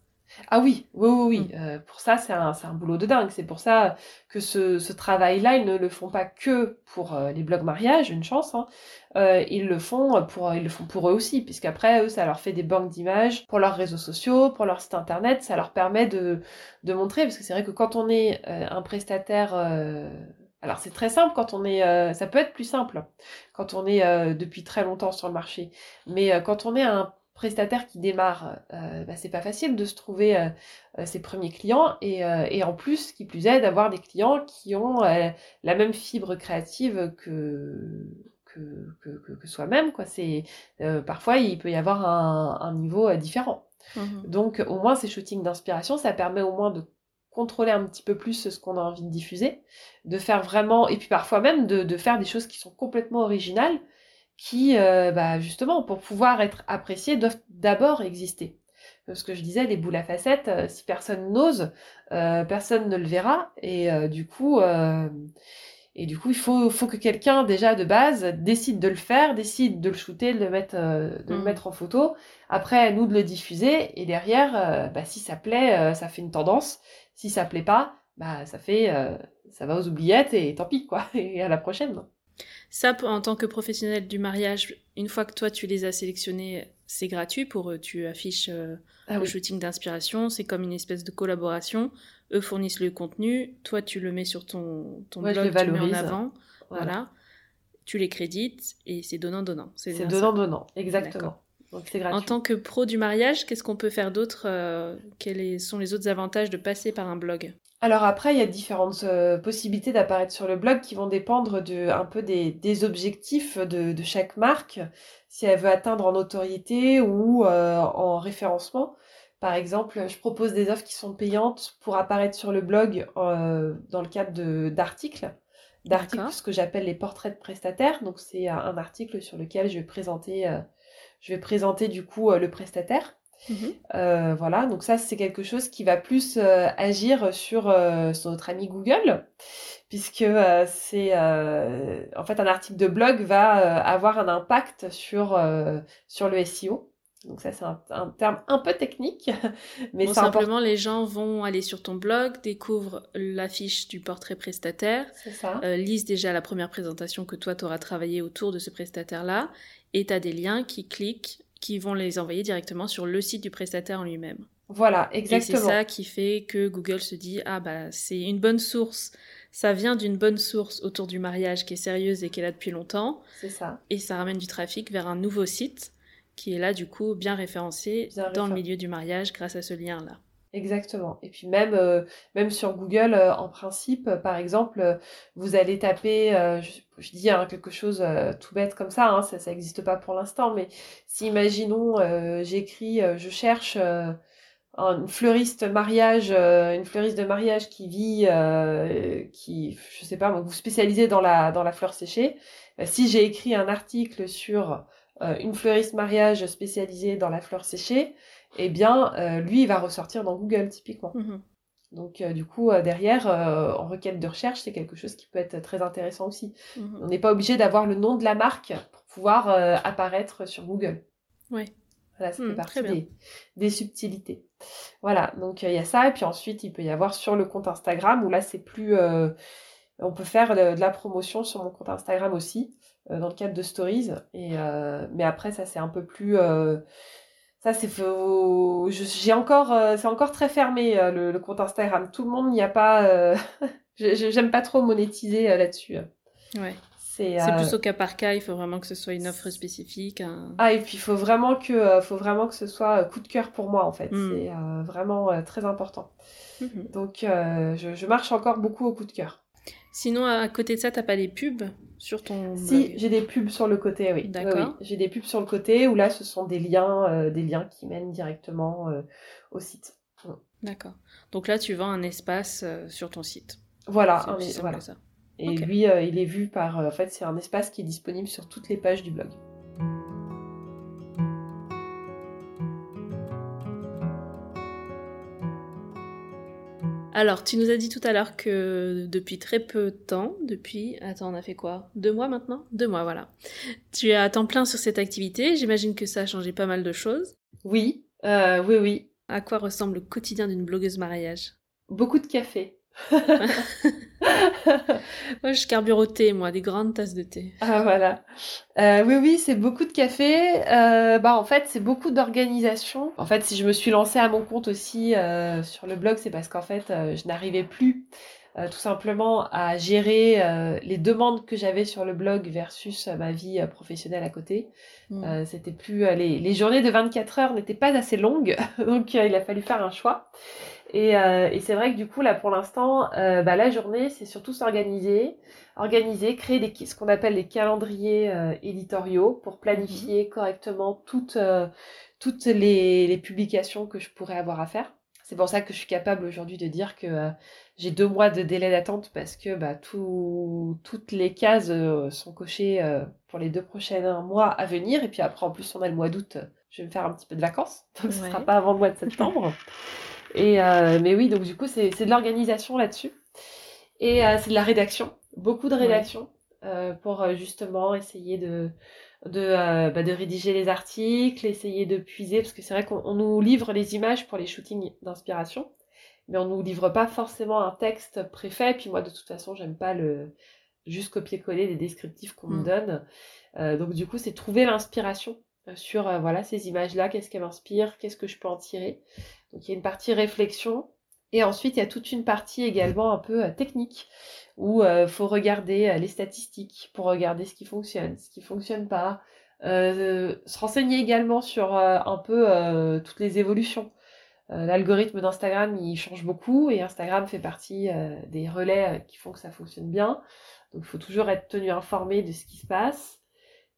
Ah oui, oui, oui, oui. Mm. Euh, pour ça, c'est un, un, boulot de dingue. C'est pour ça que ce, ce travail-là, ils ne le font pas que pour euh, les blogs mariage, une chance. Hein. Euh, ils le font pour, ils le font pour eux aussi, puisqu'après, eux, ça leur fait des banques d'images pour leurs réseaux sociaux, pour leur site internet. Ça leur permet de, de montrer, parce que c'est vrai que quand on est un prestataire alors c'est très simple quand on est, ça peut être plus simple quand on est depuis très longtemps sur le marché, mais quand on est un prestataire qui démarre, euh, bah, c'est pas facile de se trouver euh, euh, ses premiers clients et, et, en plus, qui plus est, d'avoir des clients qui ont la même fibre créative que que, que, que soi-même. Quoi. C'est, parfois, il peut y avoir un, un niveau différent. Mmh Donc, au moins, ces shootings d'inspiration, ça permet au moins de contrôler un petit peu plus ce qu'on a envie de diffuser, de faire vraiment, et puis parfois même de, de faire des choses qui sont complètement originales, qui, euh, bah, justement, pour pouvoir être appréciés, doivent d'abord exister. Ce que je disais, les boules à facettes, euh, si personne n'ose, euh, personne ne le verra, et du coup, et du coup, il faut, faut que quelqu'un déjà de base décide de le faire, décide de le shooter, de le mettre, de le mmh. mettre en photo. Après, à nous de le diffuser, et derrière, bah, si ça plaît, ça fait une tendance. Si ça plaît pas, bah, ça fait, ça va aux oubliettes, et tant pis, quoi. Et à la prochaine. Ça, en tant que professionnel du mariage, une fois que toi tu les as sélectionnés, c'est gratuit pour eux. Tu affiches euh, ah le shooting d'inspiration, c'est comme une espèce de collaboration. Eux fournissent le contenu, toi tu le mets sur ton, ton blog, tu le mets en avant. Voilà. Tu les crédites et c'est donnant-donnant. C'est donnant-donnant, exactement. Donc c'est gratuit. En tant que pro du mariage, qu'est-ce qu'on peut faire d'autre euh, Quels sont les autres avantages de passer par un blog? Alors après, il y a différentes euh, possibilités d'apparaître sur le blog qui vont dépendre de, un peu des, objectifs de, chaque marque, si elle veut atteindre en notoriété ou euh, en référencement. Par exemple, je propose des offres qui sont payantes pour apparaître sur le blog euh, dans le cadre d'articles. D'articles, ce que j'appelle les portraits de prestataires. Donc c'est un article sur lequel je vais présenter, je vais présenter du coup le prestataire. Mhm. Euh, voilà, donc ça c'est quelque chose qui va plus euh, agir sur, euh, sur, notre ami Google, puisque c'est en fait un article de blog va avoir un impact sur, sur le SEO. Donc ça c'est un, terme un peu technique, mais simplement les gens vont aller sur ton blog, découvrent l'affiche du portrait prestataire, lisent déjà la première présentation que toi tu auras travaillé autour de ce prestataire-là, et tu as des liens qui cliquent qui vont les envoyer directement sur le site du prestataire en lui-même. Voilà, exactement. Et c'est ça qui fait que Google se dit ah bah c'est une bonne source, ça vient d'une bonne source autour du mariage qui est sérieuse et qui est là depuis longtemps. C'est ça. Et ça ramène du trafic vers un nouveau site qui est là du coup bien référencé dans le milieu du mariage grâce à ce lien là. Exactement. Et puis même, euh, même sur Google, euh, en principe, euh, par exemple, vous allez taper, je, dis hein, quelque chose tout bête comme ça, hein, ça n'existe pas pour l'instant, mais si imaginons, j'écris, je cherche une fleuriste mariage, une fleuriste de mariage qui vit, qui, je sais pas, vous spécialisez dans la, dans la fleur séchée, si j'ai écrit un article sur une fleuriste mariage spécialisée dans la fleur séchée, eh bien, euh, lui, il va ressortir dans Google, typiquement. Mhm. Donc, euh, du coup, euh, derrière, en requête de recherche, c'est quelque chose qui peut être très intéressant aussi. Mhm. On n'est pas obligé d'avoir le nom de la marque pour pouvoir apparaître sur Google. Oui. Voilà, ça fait mhm, partie des, subtilités. Voilà, donc il y a ça. Et puis ensuite, il peut y avoir sur le compte Instagram, où là, c'est plus... on peut faire de, la promotion sur mon compte Instagram aussi, dans le cadre de Stories. Et, mais après, ça, c'est un peu plus ça, c'est j'ai encore, euh, c'est encore très fermé euh, le, compte Instagram. Tout le monde n'y a pas. Euh, j'aime pas trop monétiser là-dessus. Ouais. C'est plus au cas par cas. Il faut vraiment que ce soit une offre spécifique. Ah et puis il faut vraiment que, faut vraiment que ce soit coup de cœur pour moi en fait. Hmm. C'est vraiment très important. Mhm. Donc je, je marche encore beaucoup au coup de cœur. Sinon, à côté de ça, t'as pas des pubs sur ton Si, j'ai des pubs sur le côté, oui. D'accord. J'ai des pubs sur le côté où là, ce sont des liens, euh, des liens qui mènent directement euh, au site. D'accord. Donc là, tu vends un espace euh, sur ton site. Voilà, voilà. Ça. Et lui, il est vu par. en fait, c'est un espace qui est disponible sur toutes les pages du blog. Alors, tu nous as dit tout à l'heure que depuis très peu de temps, depuis, attends, on a fait quoi? Deux mois maintenant? Deux mois, voilà. Tu es à temps plein sur cette activité. J'imagine que ça a changé pas mal de choses. Oui, euh, oui, oui. À quoi ressemble le quotidien d'une blogueuse mariage? Beaucoup de café. moi, je carbure au thé, moi, des grandes tasses de thé. Ah voilà. Euh, oui, oui, c'est beaucoup de café. Euh, bah en fait, c'est beaucoup d'organisation. En fait, si je me suis lancée à mon compte aussi euh, sur le blog, c'est parce qu'en fait, je n'arrivais plus tout simplement à gérer les demandes que j'avais sur le blog versus ma vie professionnelle à côté. Mm. C'était plus les, les journées de 24 heures n'étaient pas assez longues, donc il a fallu faire un choix. Et, euh, et c'est vrai que du coup, là, pour l'instant, euh, bah, la journée, c'est surtout s'organiser, organiser, créer des, ce qu'on appelle les calendriers euh, éditoriaux pour planifier mhm. correctement toutes, toutes les, les, publications que je pourrais avoir à faire. C'est pour ça que je suis capable aujourd'hui de dire que j'ai deux mois de délai d'attente parce que bah, tout, toutes les cases sont cochées pour les deux prochains mois à venir. Et puis après, en plus, on a le mois d'août, je vais me faire un petit peu de vacances. Donc ce ne sera pas avant le mois de septembre. Et, euh, mais oui, donc du coup, c'est de l'organisation là-dessus. Et euh, c'est de la rédaction, beaucoup de rédaction, euh, pour euh, justement essayer de, de, euh, bah, de rédiger les articles, essayer de puiser, parce que c'est vrai qu'on nous livre les images pour les shootings d'inspiration, mais on nous livre pas forcément un texte préfet. Puis moi, de toute façon, j'aime pas le juste copier-coller des descriptifs qu'on me mm. donne. Euh, donc du coup, c'est trouver l'inspiration sur voilà ces images-là, qu'est-ce qu'elles m'inspirent, qu'est-ce que je peux en tirer. Donc il y a une partie réflexion et ensuite il y a toute une partie également un peu euh, technique où il euh, faut regarder euh, les statistiques pour regarder ce qui fonctionne, ce qui fonctionne pas, se renseigner également sur un peu toutes les évolutions. L'algorithme d'Instagram il change beaucoup et Instagram fait partie des relais qui font que ça fonctionne bien. Donc il faut toujours être tenu informé de ce qui se passe.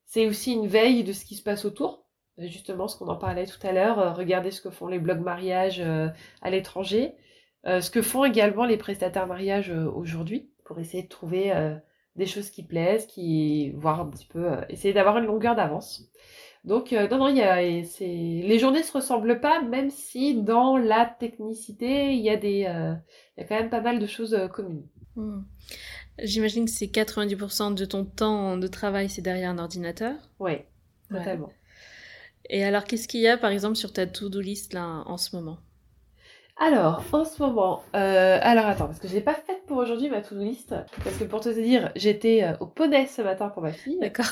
C'est aussi une veille de ce qui se passe autour justement ce qu'on en parlait tout à l'heure, euh, regardez ce que font les blogs mariage euh, à l'étranger, euh, ce que font également les prestataires mariage aujourd'hui, pour essayer de trouver des choses qui plaisent, qui voir un petit peu, essayer d'avoir une longueur d'avance. Donc non, non, y a, les journées se ressemblent pas, même si dans la technicité, il y a des, y a quand même pas mal de choses communes. Hmm. J'imagine que c'est 90% de ton temps de travail, c'est derrière un ordinateur. Oui, totalement. Et alors, qu'est-ce qu'il y a, par exemple, sur ta to-do list là en ce moment? Alors, en ce moment, euh, alors attends, parce que je n'ai pas faite pour aujourd'hui ma to-do list, parce que pour te dire, j'étais euh, au poney ce matin pour ma fille. D'accord.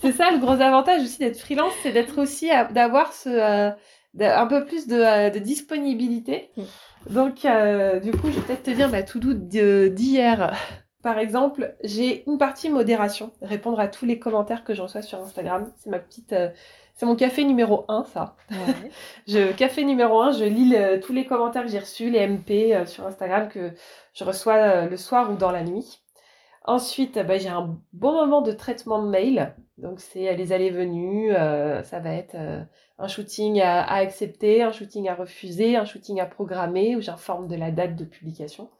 C'est ça, le gros avantage aussi d'être freelance, c'est d'être aussi, d'avoir ce, euh, un peu plus de, de disponibilité. Mm. Donc, du coup, je vais peut-être te dire ma to-do d'hier. Par exemple, j'ai une partie modération, répondre à tous les commentaires que je reçois sur Instagram. C'est ma petite c'est mon café numéro 1, ça. je, café numéro 1, je lis tous les commentaires que j'ai reçus, les MP euh, sur Instagram que je reçois euh, le soir ou dans la nuit. Ensuite, bah, j'ai un bon moment de traitement de mail. Donc, c'est les allées-venues. Euh, ça va être un shooting à, à, accepter, un shooting à refuser, un shooting à programmer, où j'informe de la date de publication.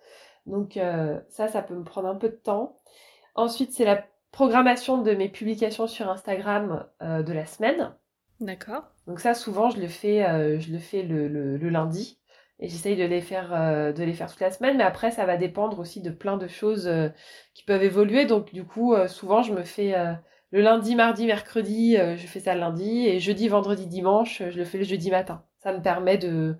Donc, ça, ça peut me prendre un peu de temps. Ensuite, c'est la programmation de mes publications sur Instagram de la semaine. D'accord. Donc ça, souvent, je le fais, euh, je le, fais le, le, lundi. Et j'essaye de les faire euh, de les faire toute la semaine, mais après ça va dépendre aussi de plein de choses euh, qui peuvent évoluer. Donc du coup, souvent je me fais le lundi, mardi, mercredi, je fais ça le lundi, et jeudi, vendredi, dimanche, je le fais le jeudi matin. Ça me permet de,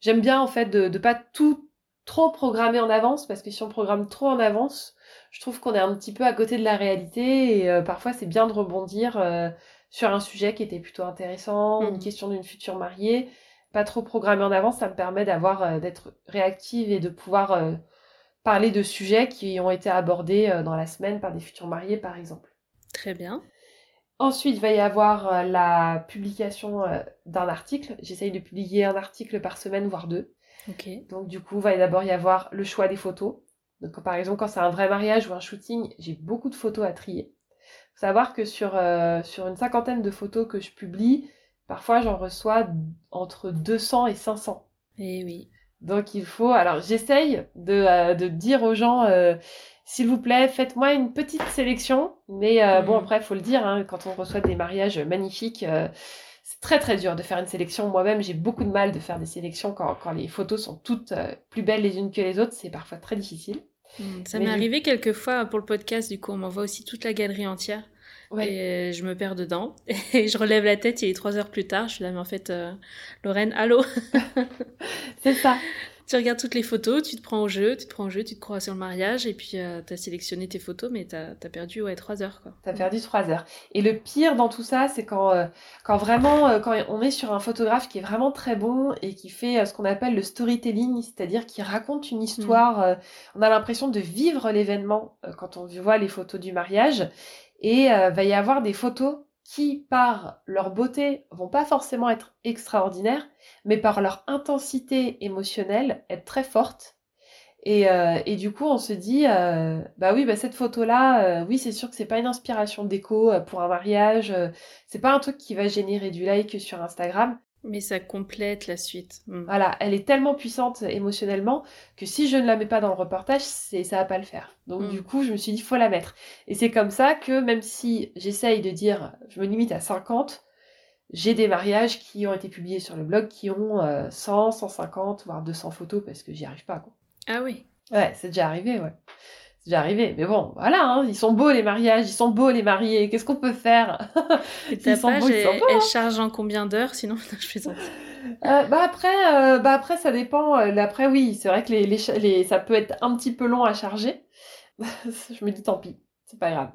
j'aime bien en fait de ne pas tout trop programmer en avance, parce que si on programme trop en avance, je trouve qu'on est un petit peu à côté de la réalité, et parfois c'est bien de rebondir sur un sujet qui était plutôt intéressant, une mhm. question d'une future mariée, pas trop programmé en avance, ça me permet d'avoir euh, d'être réactive et de pouvoir euh, parler de sujets qui ont été abordés euh, dans la semaine par des futurs mariés par exemple. Très bien. Ensuite, il va y avoir la publication d'un article. J'essaye de publier un article par semaine, voire deux. Donc du coup, il va d'abord y avoir le choix des photos. Donc par exemple, quand c'est un vrai mariage ou un shooting, j'ai beaucoup de photos à trier savoir que sur, euh, sur une cinquantaine de photos que je publie, parfois j'en reçois entre 200 et 500. Eh oui. Donc il faut, alors j'essaye de, euh, de, dire aux gens, euh, s'il vous plaît, faites-moi une petite sélection. Mais bon, mm. après, il faut le dire, hein, quand on reçoit des mariages magnifiques, c'est très très dur de faire une sélection. Moi-même, j'ai beaucoup de mal de faire des sélections quand, quand les photos sont toutes plus belles les unes que les autres. C'est parfois très difficile. Mm, ça m'est arrivé quelques fois pour le podcast, du coup, on m'envoie aussi toute la galerie entière. Et je me perds dedans. Et je relève la tête, il est trois heures plus tard. Je suis là, mais en fait, euh, Lorraine, allô? C'est ça tu regardes toutes les photos, tu te prends au jeu, tu te prends au jeu, tu te crois sur le mariage, et puis euh, tu as sélectionné tes photos, mais tu as, perdu ouais, 3 heures. Tu as perdu 3 heures. Et le pire dans tout ça, c'est quand, euh, quand vraiment, euh, quand on est sur un photographe qui est vraiment très bon et qui fait ce qu'on appelle le storytelling, c'est-à-dire qui raconte une histoire, mm. on a l'impression de vivre l'événement quand on voit les photos du mariage, et va y avoir des photos qui, par leur beauté, vont pas forcément être extraordinaires, mais par leur intensité émotionnelle, être très fortes. Et, euh, et du coup, on se dit, euh, bah oui, bah cette photo-là, euh, oui, c'est sûr que c'est pas une inspiration déco pour un mariage, c'est pas un truc qui va générer du like sur Instagram, mais ça complète la suite. Mm. Voilà, elle est tellement puissante émotionnellement que si je ne la mets pas dans le reportage, c'est ça va pas le faire. Donc mm. du coup, je me suis dit faut la mettre. Et c'est comme ça que même si j'essaye de dire je me limite à 50, j'ai des mariages qui ont été publiés sur le blog qui ont 100, 150 voire 200 photos parce que j'y arrive pas quoi. Ah oui. Ouais, c'est déjà arrivé, ouais. C'est déjà arrivé. Mais bon, voilà, hein, ils sont beaux les mariages, ils sont beaux les mariés. Qu'est-ce qu'on peut faire? Et ta page, elle, elle, hein. charge en combien d'heures? Sinon, je fais ça. Euh, bah après, euh, bah après, ça dépend. Euh, après, oui, c'est vrai que les, les, ça peut être un petit peu long à charger. je me dis tant pis, c'est pas grave.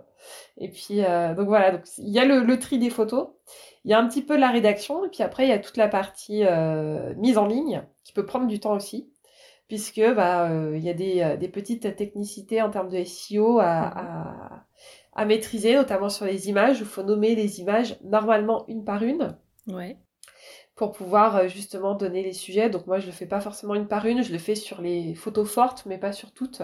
Et puis, donc voilà, donc il y a le, le, tri des photos, il y a un petit peu la rédaction, et puis après, il y a toute la partie mise en ligne qui peut prendre du temps aussi puisque bah il y a des, des, petites technicités en termes de SEO à, mhm. à, à maîtriser, notamment sur les images. Il faut nommer les images normalement une par une. Ouais. Pour pouvoir justement donner les sujets. Donc moi je le fais pas forcément une par une, je le fais sur les photos fortes, mais pas sur toutes.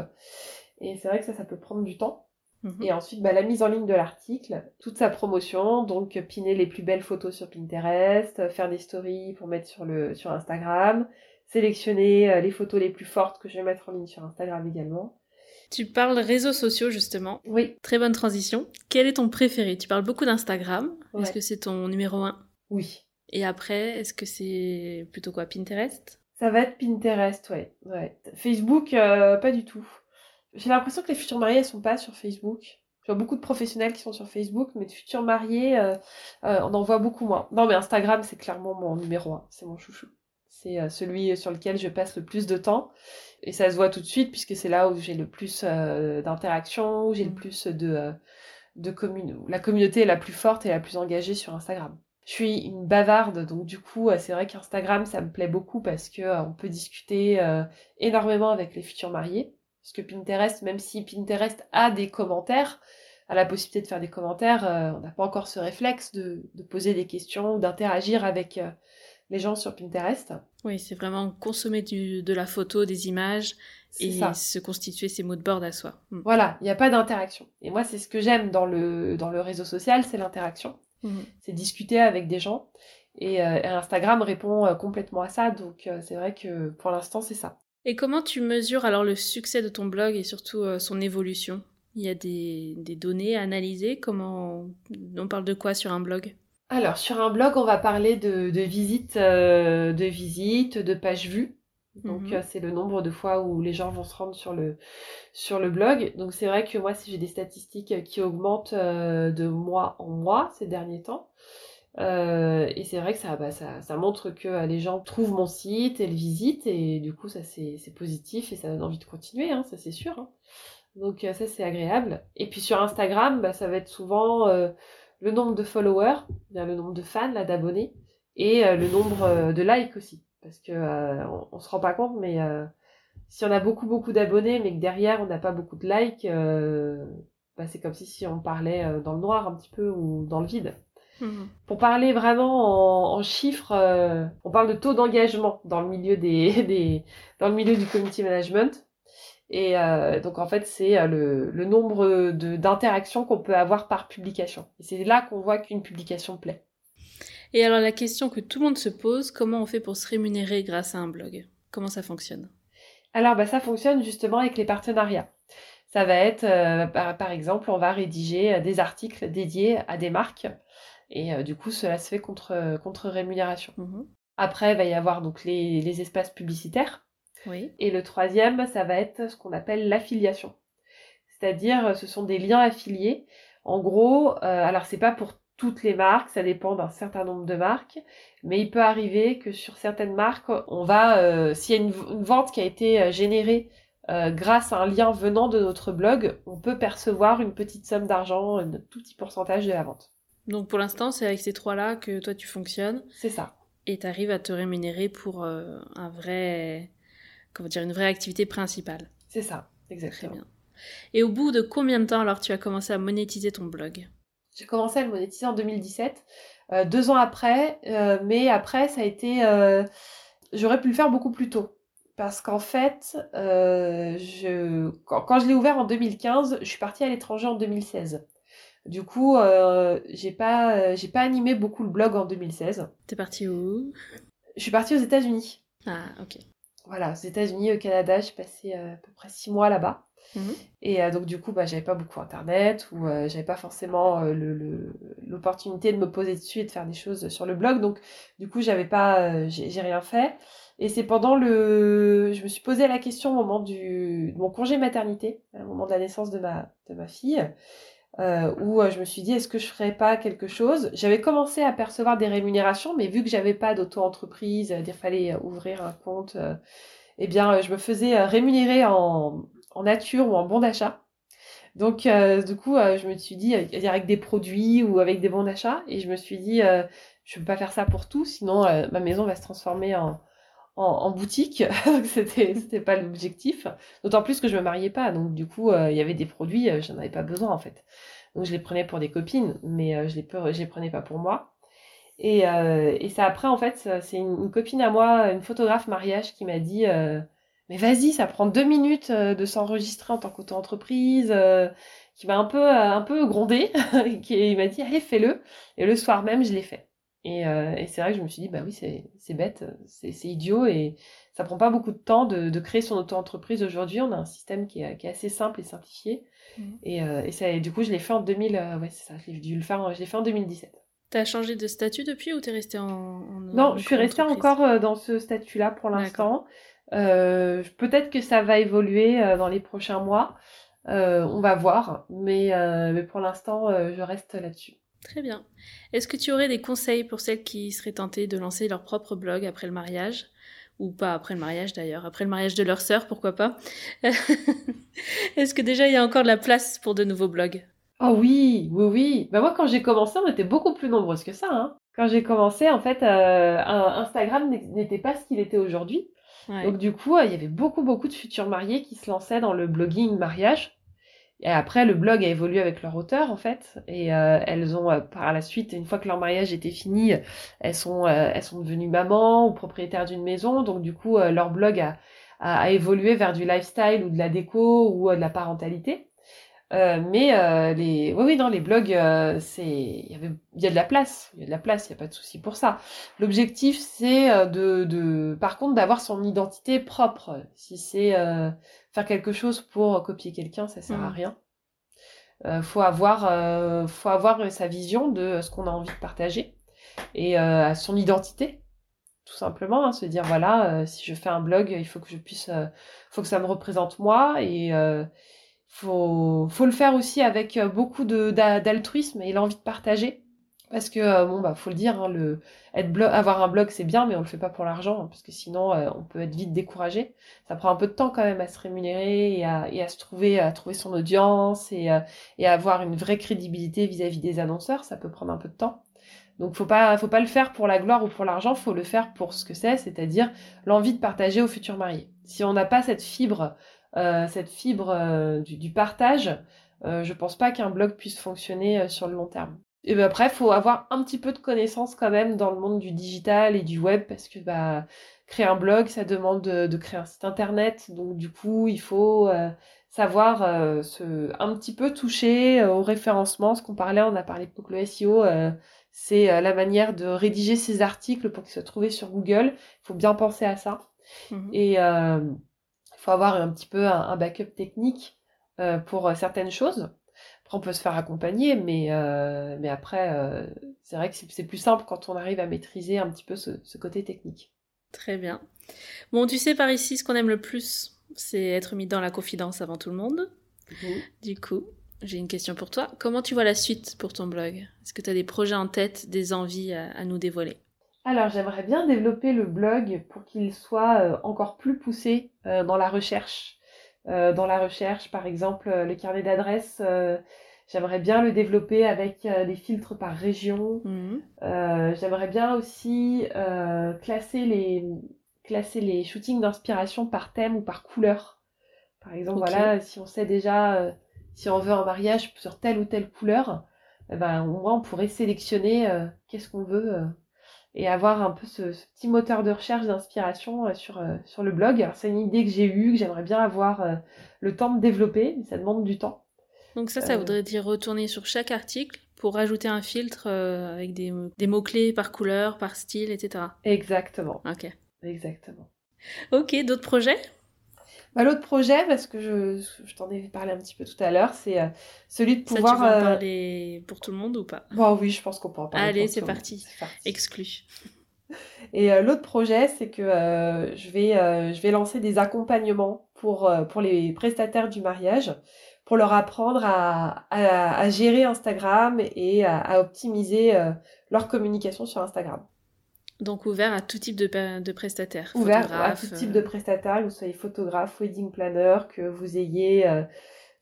Et c'est vrai que ça, ça peut prendre du temps. Mhm. Et ensuite, bah, la mise en ligne de l'article, toute sa promotion, donc piner les plus belles photos sur Pinterest, faire des stories pour mettre sur, le, sur Instagram, sélectionner euh, les photos les plus fortes que je vais mettre en ligne sur Instagram également. Tu parles réseaux sociaux justement. Oui. Très bonne transition. Quel est ton préféré? Tu parles beaucoup d'Instagram. Est-ce que c'est ton numéro un? Oui. Et après, est-ce que c'est plutôt quoi Pinterest? Ça va être Pinterest, ouais. ouais. Facebook, euh, pas du tout. J'ai l'impression que les futurs mariés, elles sont pas sur Facebook. Je vois beaucoup de professionnels qui sont sur Facebook, mais de futurs mariés, euh, on en voit beaucoup moins. Non, mais Instagram, c'est clairement mon numéro un. C'est mon chouchou. C'est euh, celui sur lequel je passe le plus de temps. Et ça se voit tout de suite puisque c'est là où j'ai le plus euh, d'interactions, où j'ai le mm. plus de, euh, de La communauté est la plus forte et la plus engagée sur Instagram. Je suis une bavarde, donc du coup, c'est vrai qu'Instagram, ça me plaît beaucoup parce que on peut discuter énormément avec les futurs mariés. Parce que Pinterest, même si Pinterest a des commentaires, a la possibilité de faire des commentaires, on n'a pas encore ce réflexe de, de poser des questions ou d'interagir avec les gens sur Pinterest. Oui, c'est vraiment consommer de la photo, des images et se constituer ses mots de board à soi. Hmm. Voilà, il n'y a pas d'interaction. Et moi, c'est ce que j'aime dans le, dans le réseau social, c'est l'interaction. Hmm. C'est discuter avec des gens. Et, euh, Instagram répond euh, complètement à ça. Donc, euh, c'est vrai que pour l'instant, c'est ça. Et comment tu mesures alors le succès de ton blog et surtout son évolution? Il y a des, des données à analyser? Comment on parle de quoi sur un blog? Alors, sur un blog, on va parler de, visites, euh, de visites, de pages vues. Donc, mhm. euh, c'est le nombre de fois où les gens vont se rendre sur le, sur le blog. Donc, c'est vrai que moi, si j'ai des statistiques qui augmentent euh, de mois en mois ces derniers temps, et c'est vrai que ça, bah, ça, ça, montre que les gens trouvent mon site et le visitent, et du coup, ça, c'est positif et ça donne envie de continuer, hein, ça, c'est sûr. Hein. Donc, ça, c'est agréable. Et puis, sur Instagram, bah, ça va être souvent le nombre de followers, le nombre de fans, là, d'abonnés, et euh, le nombre euh, de likes aussi. Parce que euh, on, se rend pas compte, mais si on a beaucoup beaucoup d'abonnés, mais que derrière on n'a pas beaucoup de likes, bah, c'est comme si, si on parlait dans le noir un petit peu ou dans le vide. Mhm. Pour parler vraiment en, chiffres, on parle de taux d'engagement dans le milieu des, des, dans le milieu du community management. Et euh, donc en fait, c'est euh, le, le, nombre d'interactions qu'on peut avoir par publication. Et c'est là qu'on voit qu'une publication plaît. Et alors la question que tout le monde se pose, comment on fait pour se rémunérer grâce à un blog? Comment ça fonctionne? Alors bah, ça fonctionne justement avec les partenariats. Ça va être, euh, par, exemple, on va rédiger des articles dédiés à des marques. Et du coup, cela se fait contre, contre rémunération. Mhm. Après, il va y avoir donc les, les espaces publicitaires et le troisième, ça va être ce qu'on appelle l'affiliation. C'est-à-dire, ce sont des liens affiliés En gros, alors c'est pas pour toutes les marques, ça dépend d'un certain nombre de marques, mais il peut arriver que sur certaines marques, on va, s'il y a une, vente qui a été générée grâce à un lien venant de notre blog, on peut percevoir une petite somme d'argent, un tout petit pourcentage de la vente. Donc pour l'instant, c'est avec ces trois-là que toi tu fonctionnes. C'est ça. Et tu arrives à te rémunérer pour un vrai, comment dire, une vraie activité principale. C'est ça, exactement. Très bien. Et au bout de combien de temps alors tu as commencé à monétiser ton blog? J'ai commencé à le monétiser en 2017, euh, deux ans après, euh, mais après ça a été... Euh, j'aurais pu le faire beaucoup plus tôt. Parce qu'en fait, je... quand, je l'ai ouvert en 2015, je suis partie à l'étranger en 2016. Du coup, j'ai pas, j'ai pas animé beaucoup le blog en 2016. T'es partie où? Je suis partie aux États-Unis. Ah, ok. Voilà, aux États-Unis, au Canada, j'ai passé à peu près six mois là-bas. Mhm. Et euh, donc du coup, bah, j'avais pas beaucoup internet ou euh, j'avais pas forcément euh, l'opportunité de me poser dessus et de faire des choses sur le blog. Donc du coup, j'avais pas, j'ai rien fait. Et c'est pendant le, je me suis posé la question au moment du, de mon congé maternité, au moment de la naissance de ma de ma fille, où je me suis dit est-ce que je ferais pas quelque chose? J'avais commencé à percevoir des rémunérations, mais vu que j'avais pas d'auto-entreprise, il fallait ouvrir un compte. eh bien, je me faisais rémunérer en, en nature ou en bon d'achat. Donc, euh, du coup, euh, je me suis dit, euh, avec des produits ou avec des bons d'achat, et je me suis dit, je peux pas faire ça pour tout, sinon ma maison va se transformer en, en, boutique. donc, c'était, pas l'objectif. D'autant plus que je me mariais pas, donc du coup, il y avait des produits, j'en avais pas besoin en fait. Donc, je les prenais pour des copines, mais je les, les prenais pas pour moi. Et, et ça, après, en fait, c'est une, copine à moi, une photographe mariage, qui m'a dit mais vas-y, ça prend deux minutes euh, de s'enregistrer en tant qu'auto-entreprise, euh, qui m'a un peu, euh, un peu grondé, qui m'a dit, allez, fais-le. Et le soir même, je l'ai fait. Et, c'est vrai que je me suis dit, bah oui, c'est bête, c'est idiot, et ça prend pas beaucoup de temps de, créer son auto-entreprise aujourd'hui. On a un système qui est, assez simple et simplifié. Mmh. Et, ça, du coup, je l'ai fait en 2000, ouais, c'est ça, j'ai dû le faire, je l'ai fait en 2017. T'as changé de statut depuis ou t'es resté en, en, Non, je suis restée encore dans ce statut-là pour l'instant. Euh, peut-être que ça va évoluer euh, dans les prochains mois. Euh, on va voir, mais, mais pour l'instant, je reste là-dessus. Très bien. Est-ce que tu aurais des conseils pour celles qui seraient tentées de lancer leur propre blog après le mariage? Ou pas après le mariage d'ailleurs, après le mariage de leur sœur, pourquoi pas? Est-ce que déjà il y a encore de la place pour de nouveaux blogs? Oh oui, oui, oui. Bah moi quand j'ai commencé, on était beaucoup plus nombreuses que ça. Hein. Quand j'ai commencé, en fait, Instagram n'était pas ce qu'il était aujourd'hui. Donc du coup, il y avait beaucoup, beaucoup de futurs mariés qui se lançaient dans le blogging mariage. Et après, le blog a évolué avec leur auteur, en fait. Et euh, elles ont, euh, par la suite, une fois que leur mariage était fini, elles sont, euh, elles sont devenues mamans ou propriétaires d'une maison. Donc du coup, leur blog a, a, évolué vers du lifestyle ou de la déco ou de la parentalité. Euh, mais euh, les, oui, oui, dans les blogs, euh, c'est, il y avait, il y a de la place, il y a de la place, il y a pas de souci pour ça. L'objectif, c'est de, de, par contre, d'avoir son identité propre. Si c'est faire quelque chose pour copier quelqu'un, ça sert à mmh. rien. faut avoir, faut avoir sa vision de ce qu'on a envie de partager et son identité tout simplement hein, se dire voilà si je fais un blog il faut que je puisse faut que ça me représente moi et faut, faut le faire aussi avec euh, beaucoup d'altruisme et l'envie de partager. Parce que, euh, bon, bah, faut le dire, hein, être avoir un blog, c'est bien, mais on le fait pas pour l'argent, hein, parce que sinon, euh, on peut être vite découragé. Ça prend un peu de temps quand même à se rémunérer et à, se trouver, à trouver son audience et, à avoir une vraie crédibilité vis-à-vis des annonceurs. Ça peut prendre un peu de temps. Donc, faut pas, faut pas le faire pour la gloire ou pour l'argent, faut le faire pour ce que c'est, c'est-à-dire l'envie de partager aux futurs mariés. Si on n'a pas cette fibre cette fibre euh, du, partage, euh, je pense pas qu'un blog puisse fonctionner sur le long terme. Et ben après, faut avoir un petit peu de connaissances quand même dans le monde du digital et du web parce que bah créer un blog, ça demande de, créer un site internet, donc du coup, il faut savoir se, un petit peu toucher au référencement. Ce qu'on parlait, on a parlé de le SEO, c'est la manière de rédiger ses articles pour qu'ils soient trouvés sur Google. Il faut bien penser à ça. Mmh et faut avoir un petit peu un, backup technique euh, pour euh, certaines choses. Après, on peut se faire accompagner, mais, euh, mais après, c'est vrai que c'est plus simple quand on arrive à maîtriser un petit peu ce, côté technique. Très bien. Bon, tu sais, par ici, ce qu'on aime le plus, c'est être mis dans la confidence avant tout le monde. Mhm. Du coup, j'ai une question pour toi. Comment tu vois la suite pour ton blog? Est-ce que tu as des projets en tête, des envies à, nous dévoiler? Alors j'aimerais bien développer le blog pour qu'il soit euh, encore plus poussé euh, dans la recherche. Euh, dans la recherche, par exemple, le carnet d'adresses, j'aimerais bien le développer avec des filtres par région. Mhm. j'aimerais bien aussi classer les classer les shootings d'inspiration par thème ou par couleur. Par exemple, voilà, si on sait déjà si on veut un mariage sur telle ou telle couleur, eh ben, au moins on pourrait sélectionner euh, qu'est-ce qu'on veut euh, et avoir un peu ce, petit moteur de recherche d'inspiration euh, sur, sur le blog. C'est une idée que j'ai eue, que j'aimerais bien avoir le temps de développer, mais ça demande du temps. Donc ça, ça voudrait dire retourner sur chaque article pour rajouter un filtre avec des, des mots-clés par couleur, par style, etc. Exactement. Ok. Exactement. Ok, d'autres projets? Bah, L'autre projet, parce que je, je t'en ai parlé un petit peu tout à l'heure, c'est euh, celui de pouvoir. Ça, tu veux en euh, parler pour tout le monde ou pas? Bon, oui, je pense qu'on peut en parler. Allez, c'est parti. parti. Exclu. Et euh, l'autre projet, c'est que je, vais, je vais lancer des accompagnements pour, pour les prestataires du mariage, pour leur apprendre à, à, à gérer Instagram et à, à optimiser leur communication sur Instagram. Donc ouvert à tout type de, de prestataires. Ouvert à tout type de euh. prestataires, que vous soyez photographe, wedding planner, que vous ayez euh,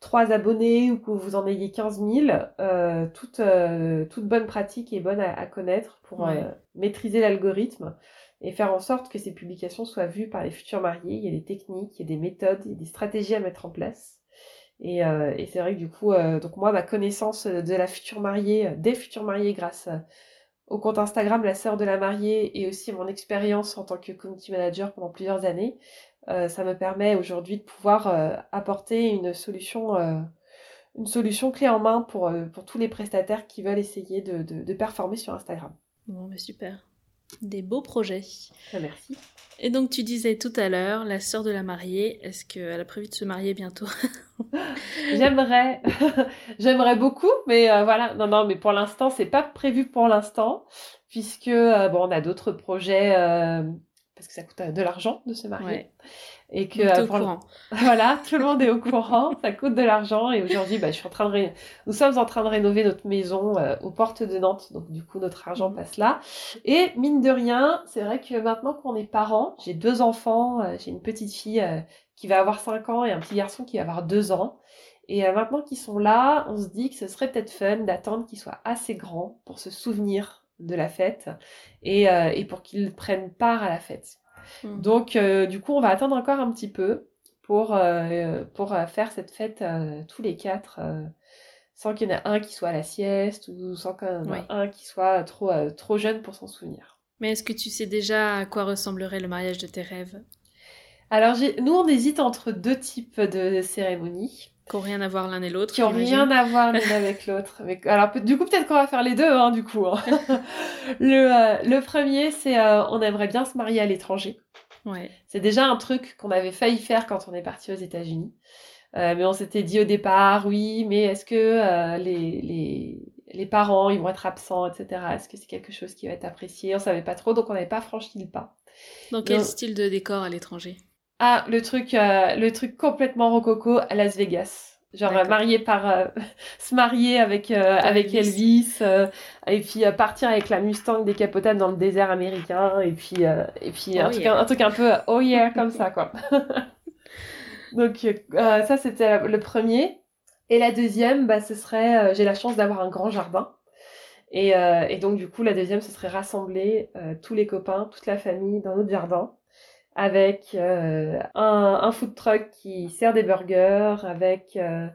trois abonnés ou que vous en ayez 15 000. Euh, toute, euh, toute bonne pratique est bonne à, connaître pour maîtriser l'algorithme et faire en sorte que ces publications soient vues par les futurs mariés. Il y a des techniques, il y a des méthodes, il y a des stratégies à mettre en place. Et, et c'est vrai que du coup, donc moi, ma connaissance de la future mariée, des futurs mariés grâce à au compte Instagram La Sœur de la Mariée et aussi mon expérience en tant que community manager pendant plusieurs années, euh, ça me permet aujourd'hui de pouvoir euh, apporter une solution, euh, une solution clé en main pour, tous les prestataires qui veulent essayer de, de, performer sur Instagram. Bon, mais super. Des beaux projets. Ah, merci. Et donc tu disais tout à l'heure, la sœur de la mariée, est-ce qu'elle a prévu de se marier bientôt J'aimerais, j'aimerais beaucoup, mais euh, voilà, non, non, mais pour l'instant, c'est pas prévu pour l'instant, puisque euh, bon, on a d'autres projets, euh, parce que ça coûte de l'argent de se marier. Et que euh, courant. voilà, tout le monde est au courant, ça coûte de l'argent et aujourd'hui, bah, je suis en train de nous sommes en train de rénover notre maison euh, aux portes de Nantes, donc du coup notre argent mhm. passe là. Et mine de rien, c'est vrai que maintenant qu'on est parents, j'ai deux enfants, euh, j'ai une petite fille qui va avoir 5 ans et un petit garçon qui va avoir 2 ans. Et maintenant qu'ils sont là, on se dit que ce serait peut-être fun d'attendre qu'ils soient assez grands pour se souvenir de la fête et, et pour qu'ils prennent part à la fête. Mm. Donc, euh, du coup, on va attendre encore un petit peu pour, euh, pour euh, faire cette fête tous les quatre, sans qu'il y en ait un qui soit à la sieste ou sans qu'il y en ait un qui soit trop, trop jeune pour s'en souvenir. Mais est-ce que tu sais déjà à quoi ressemblerait le mariage de tes rêves? Alors, nous, on hésite entre deux types de cérémonies. Qui n'ont rien à voir l'un et l'autre. Qui n'ont rien à voir l'un avec l'autre. Mais, alors, du coup, peut-être qu'on va faire les deux, hein, du coup. Hein. le, le, premier, c'est on aimerait bien se marier à l'étranger. C'est déjà un truc qu'on avait failli faire quand on est parti aux États-Unis. Euh, mais on s'était dit au départ, oui, mais est-ce que euh, les, les, les, parents, ils vont être absents, etc. Est-ce que c'est quelque chose qui va être apprécié? On savait pas trop, donc on n'avait pas franchi le pas. Dans quel style de décor à l'étranger? Ah, le truc, euh, le truc complètement rococo à Las Vegas. Genre marié par euh, se marier avec euh, avec Elvis. Euh, et puis partir avec la Mustang décapotable dans le désert américain et puis et puis un, oh truc, un, truc un peu oh yeah comme ça quoi. donc ça c'était le premier. Et la deuxième bah ce serait j'ai la chance d'avoir un grand jardin. Et, et donc du coup la deuxième ce serait rassembler tous les copains toute la famille dans notre jardin avec euh, un, un, food truck qui sert des burgers, avec euh,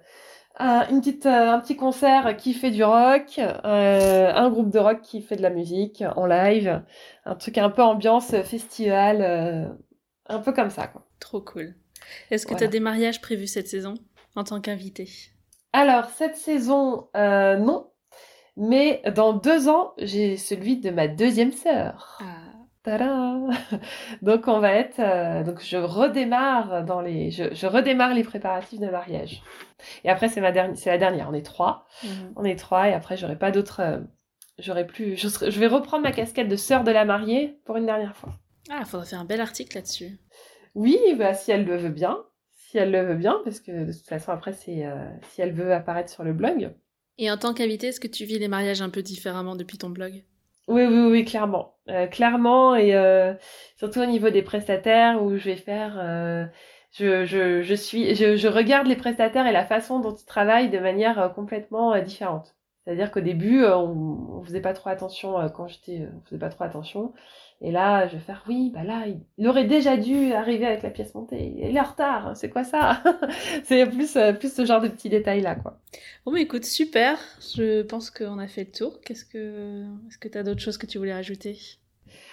un, une petite, euh, un petit concert qui fait du rock, un groupe de rock qui fait de la musique en live, un truc un peu ambiance festival, un peu comme ça. Quoi. Trop cool. Est-ce que tu as des mariages prévus cette saison en tant qu'invité? Alors, cette saison, non. Mais dans deux ans, j'ai celui de ma deuxième sœur. Ah. donc on va être euh, donc je redémarre dans les je, redémarre les préparatifs de mariage. Et après c'est ma dernière c'est la dernière. On est trois. Mhm. on est trois et après j'aurai pas d'autres euh, j'aurai plus je, je, vais reprendre ma casquette de sœur de la mariée pour une dernière fois. Ah il faudra faire un bel article là-dessus. Oui bah si elle le veut bien. Si elle le veut bien, parce que de toute façon, après, c'est si elle veut apparaître sur le blog. Et en tant qu'invité, est-ce que tu vis les mariages un peu différemment depuis ton blog? Oui, oui, oui, clairement. clairement, et surtout au niveau des prestataires, où je vais faire je, je, je, suis, je, je, regarde les prestataires et la façon dont ils travaillent de manière euh, complètement euh, différente. C'est-à-dire qu'au début, euh, on, on faisait pas trop attention quand j'étais, on faisait pas trop attention. Et là, je vais faire oui, bah là, il, aurait déjà dû arriver avec la pièce montée. Il est en retard. C'est quoi ça? C'est plus, plus ce genre de petits détails là, quoi. Bon, mais écoute, super. Je pense qu'on a fait le tour. Qu'est-ce que, est-ce que tu as d'autres choses que tu voulais rajouter?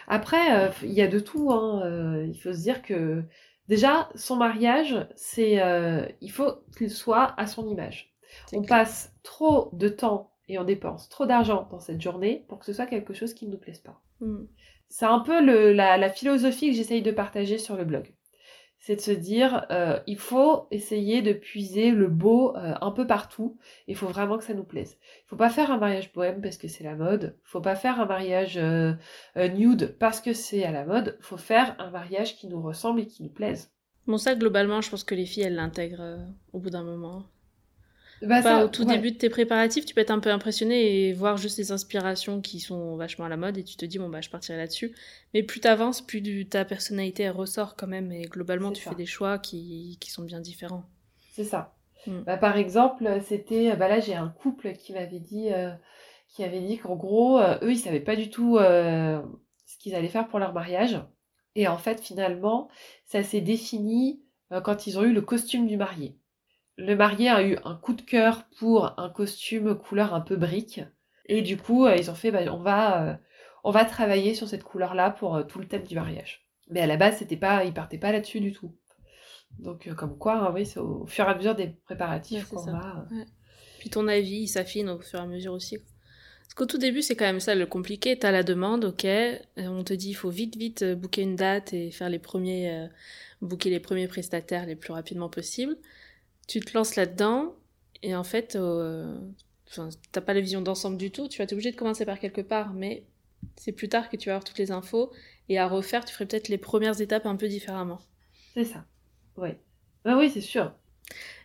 Après, il y a de tout. Hein. il faut se dire que Déjà, son mariage, c'est, euh, il faut qu'il soit à son image. On passe trop de temps et on dépense trop d'argent dans cette journée pour que ce soit quelque chose qui ne nous plaise pas. Hmm. C'est un peu la, philosophie que j'essaye de partager sur le blog c'est de se dire euh, il faut essayer de puiser le beau euh, un peu partout. Il faut vraiment que ça nous plaise. Il faut pas faire un mariage bohème parce que c'est la mode. Il faut pas faire un mariage euh, nude parce que c'est à la mode. Il faut faire un mariage qui nous ressemble et qui nous plaise. Bon ça globalement, je pense que les filles elles l'intègrent au bout d'un moment. Bah, au tout début de tes préparatifs, tu peux être un peu impressionné et voir juste les inspirations qui sont vachement à la mode et tu te dis, bon, bah, je partirai là-dessus. Mais plus t'avances, plus ta personnalité ressort quand même et globalement, tu fais des choix qui, qui sont bien différents. C'est ça. Mm. Bah, par exemple, c'était, bah là, j'ai un couple qui m'avait dit, euh, qui avait dit qu'en gros, euh, eux, ils savaient pas du tout euh, ce qu'ils allaient faire pour leur mariage. Et en fait, finalement, ça s'est défini quand ils ont eu le costume du marié le marié a eu un coup de cœur pour un costume couleur un peu brique. Et du coup, euh, ils ont fait, bah, on, va, euh, on va travailler sur cette couleur-là pour euh, tout le thème du mariage. Mais à la base, c'était pas, ils partaient pas là-dessus du tout. Donc, comme quoi, hein, oui, c'est au fur et à mesure des préparatifs qu'on va. Puis ton avis, il s'affine au fur et à mesure aussi. Parce qu'au tout début, c'est quand même ça le compliqué. T'as la demande, ok. On te dit, il faut vite, vite booker une date et faire les premiers, booker les premiers prestataires les plus rapidement possible tu te lances là-dedans et en fait, euh, t'as pas la vision d'ensemble du tout. Tu vas être obligé de commencer par quelque part, mais c'est plus tard que tu vas avoir toutes les infos et à refaire, tu ferais peut-être les premières étapes un peu différemment. C'est ça. Ouais. Bah oui, c'est sûr.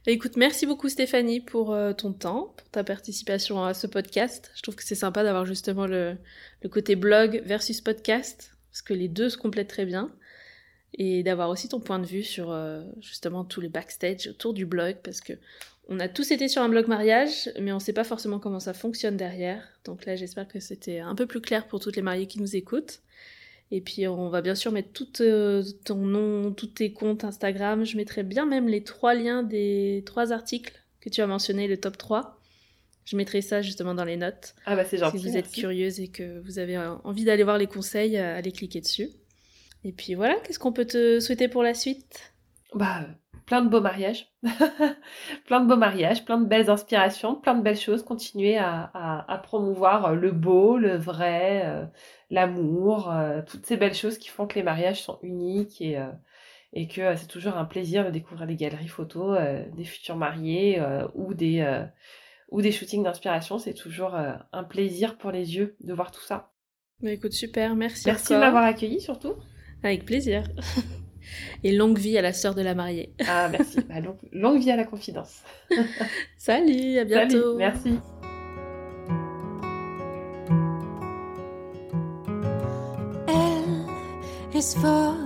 Écoute, merci beaucoup Stéphanie pour euh, ton temps, pour ta participation à ce podcast. Je trouve que c'est sympa d'avoir justement le, le, côté blog versus podcast, parce que les deux se complètent très bien et d'avoir aussi ton point de vue sur euh, justement tous les backstage autour du blog parce que on a tous été sur un blog mariage mais on sait pas forcément comment ça fonctionne derrière donc là j'espère que c'était un peu plus clair pour toutes les mariées qui nous écoutent et puis on va bien sûr mettre tout euh, ton nom, tous tes comptes Instagram. Je mettrai bien même les trois liens des trois articles que tu as mentionnés, le top 3. Je mettrai ça justement dans les notes. Ah bah c'est gentil. Si vous êtes curieuse et que vous avez envie d'aller voir les conseils, euh, allez cliquer dessus. Et puis voilà, qu'est-ce qu'on peut te souhaiter pour la suite? Bah, plein de beaux mariages. plein de beaux mariages, plein de belles inspirations, plein de belles choses. Continuer à, promouvoir le beau, le vrai, euh, l'amour, euh, toutes ces belles choses qui font que les mariages sont uniques et, euh, et que c'est toujours un plaisir de découvrir des galeries photos des futurs mariés ou des ou des shootings d'inspiration. C'est toujours un plaisir pour les yeux de voir tout ça. Bah écoute, super, merci. Merci de m'avoir accueilli surtout. Avec plaisir. Et longue vie à la sœur de la mariée. Ah, merci. Bah, longue, vie à la confidence. Salut, à bientôt. Salut, merci.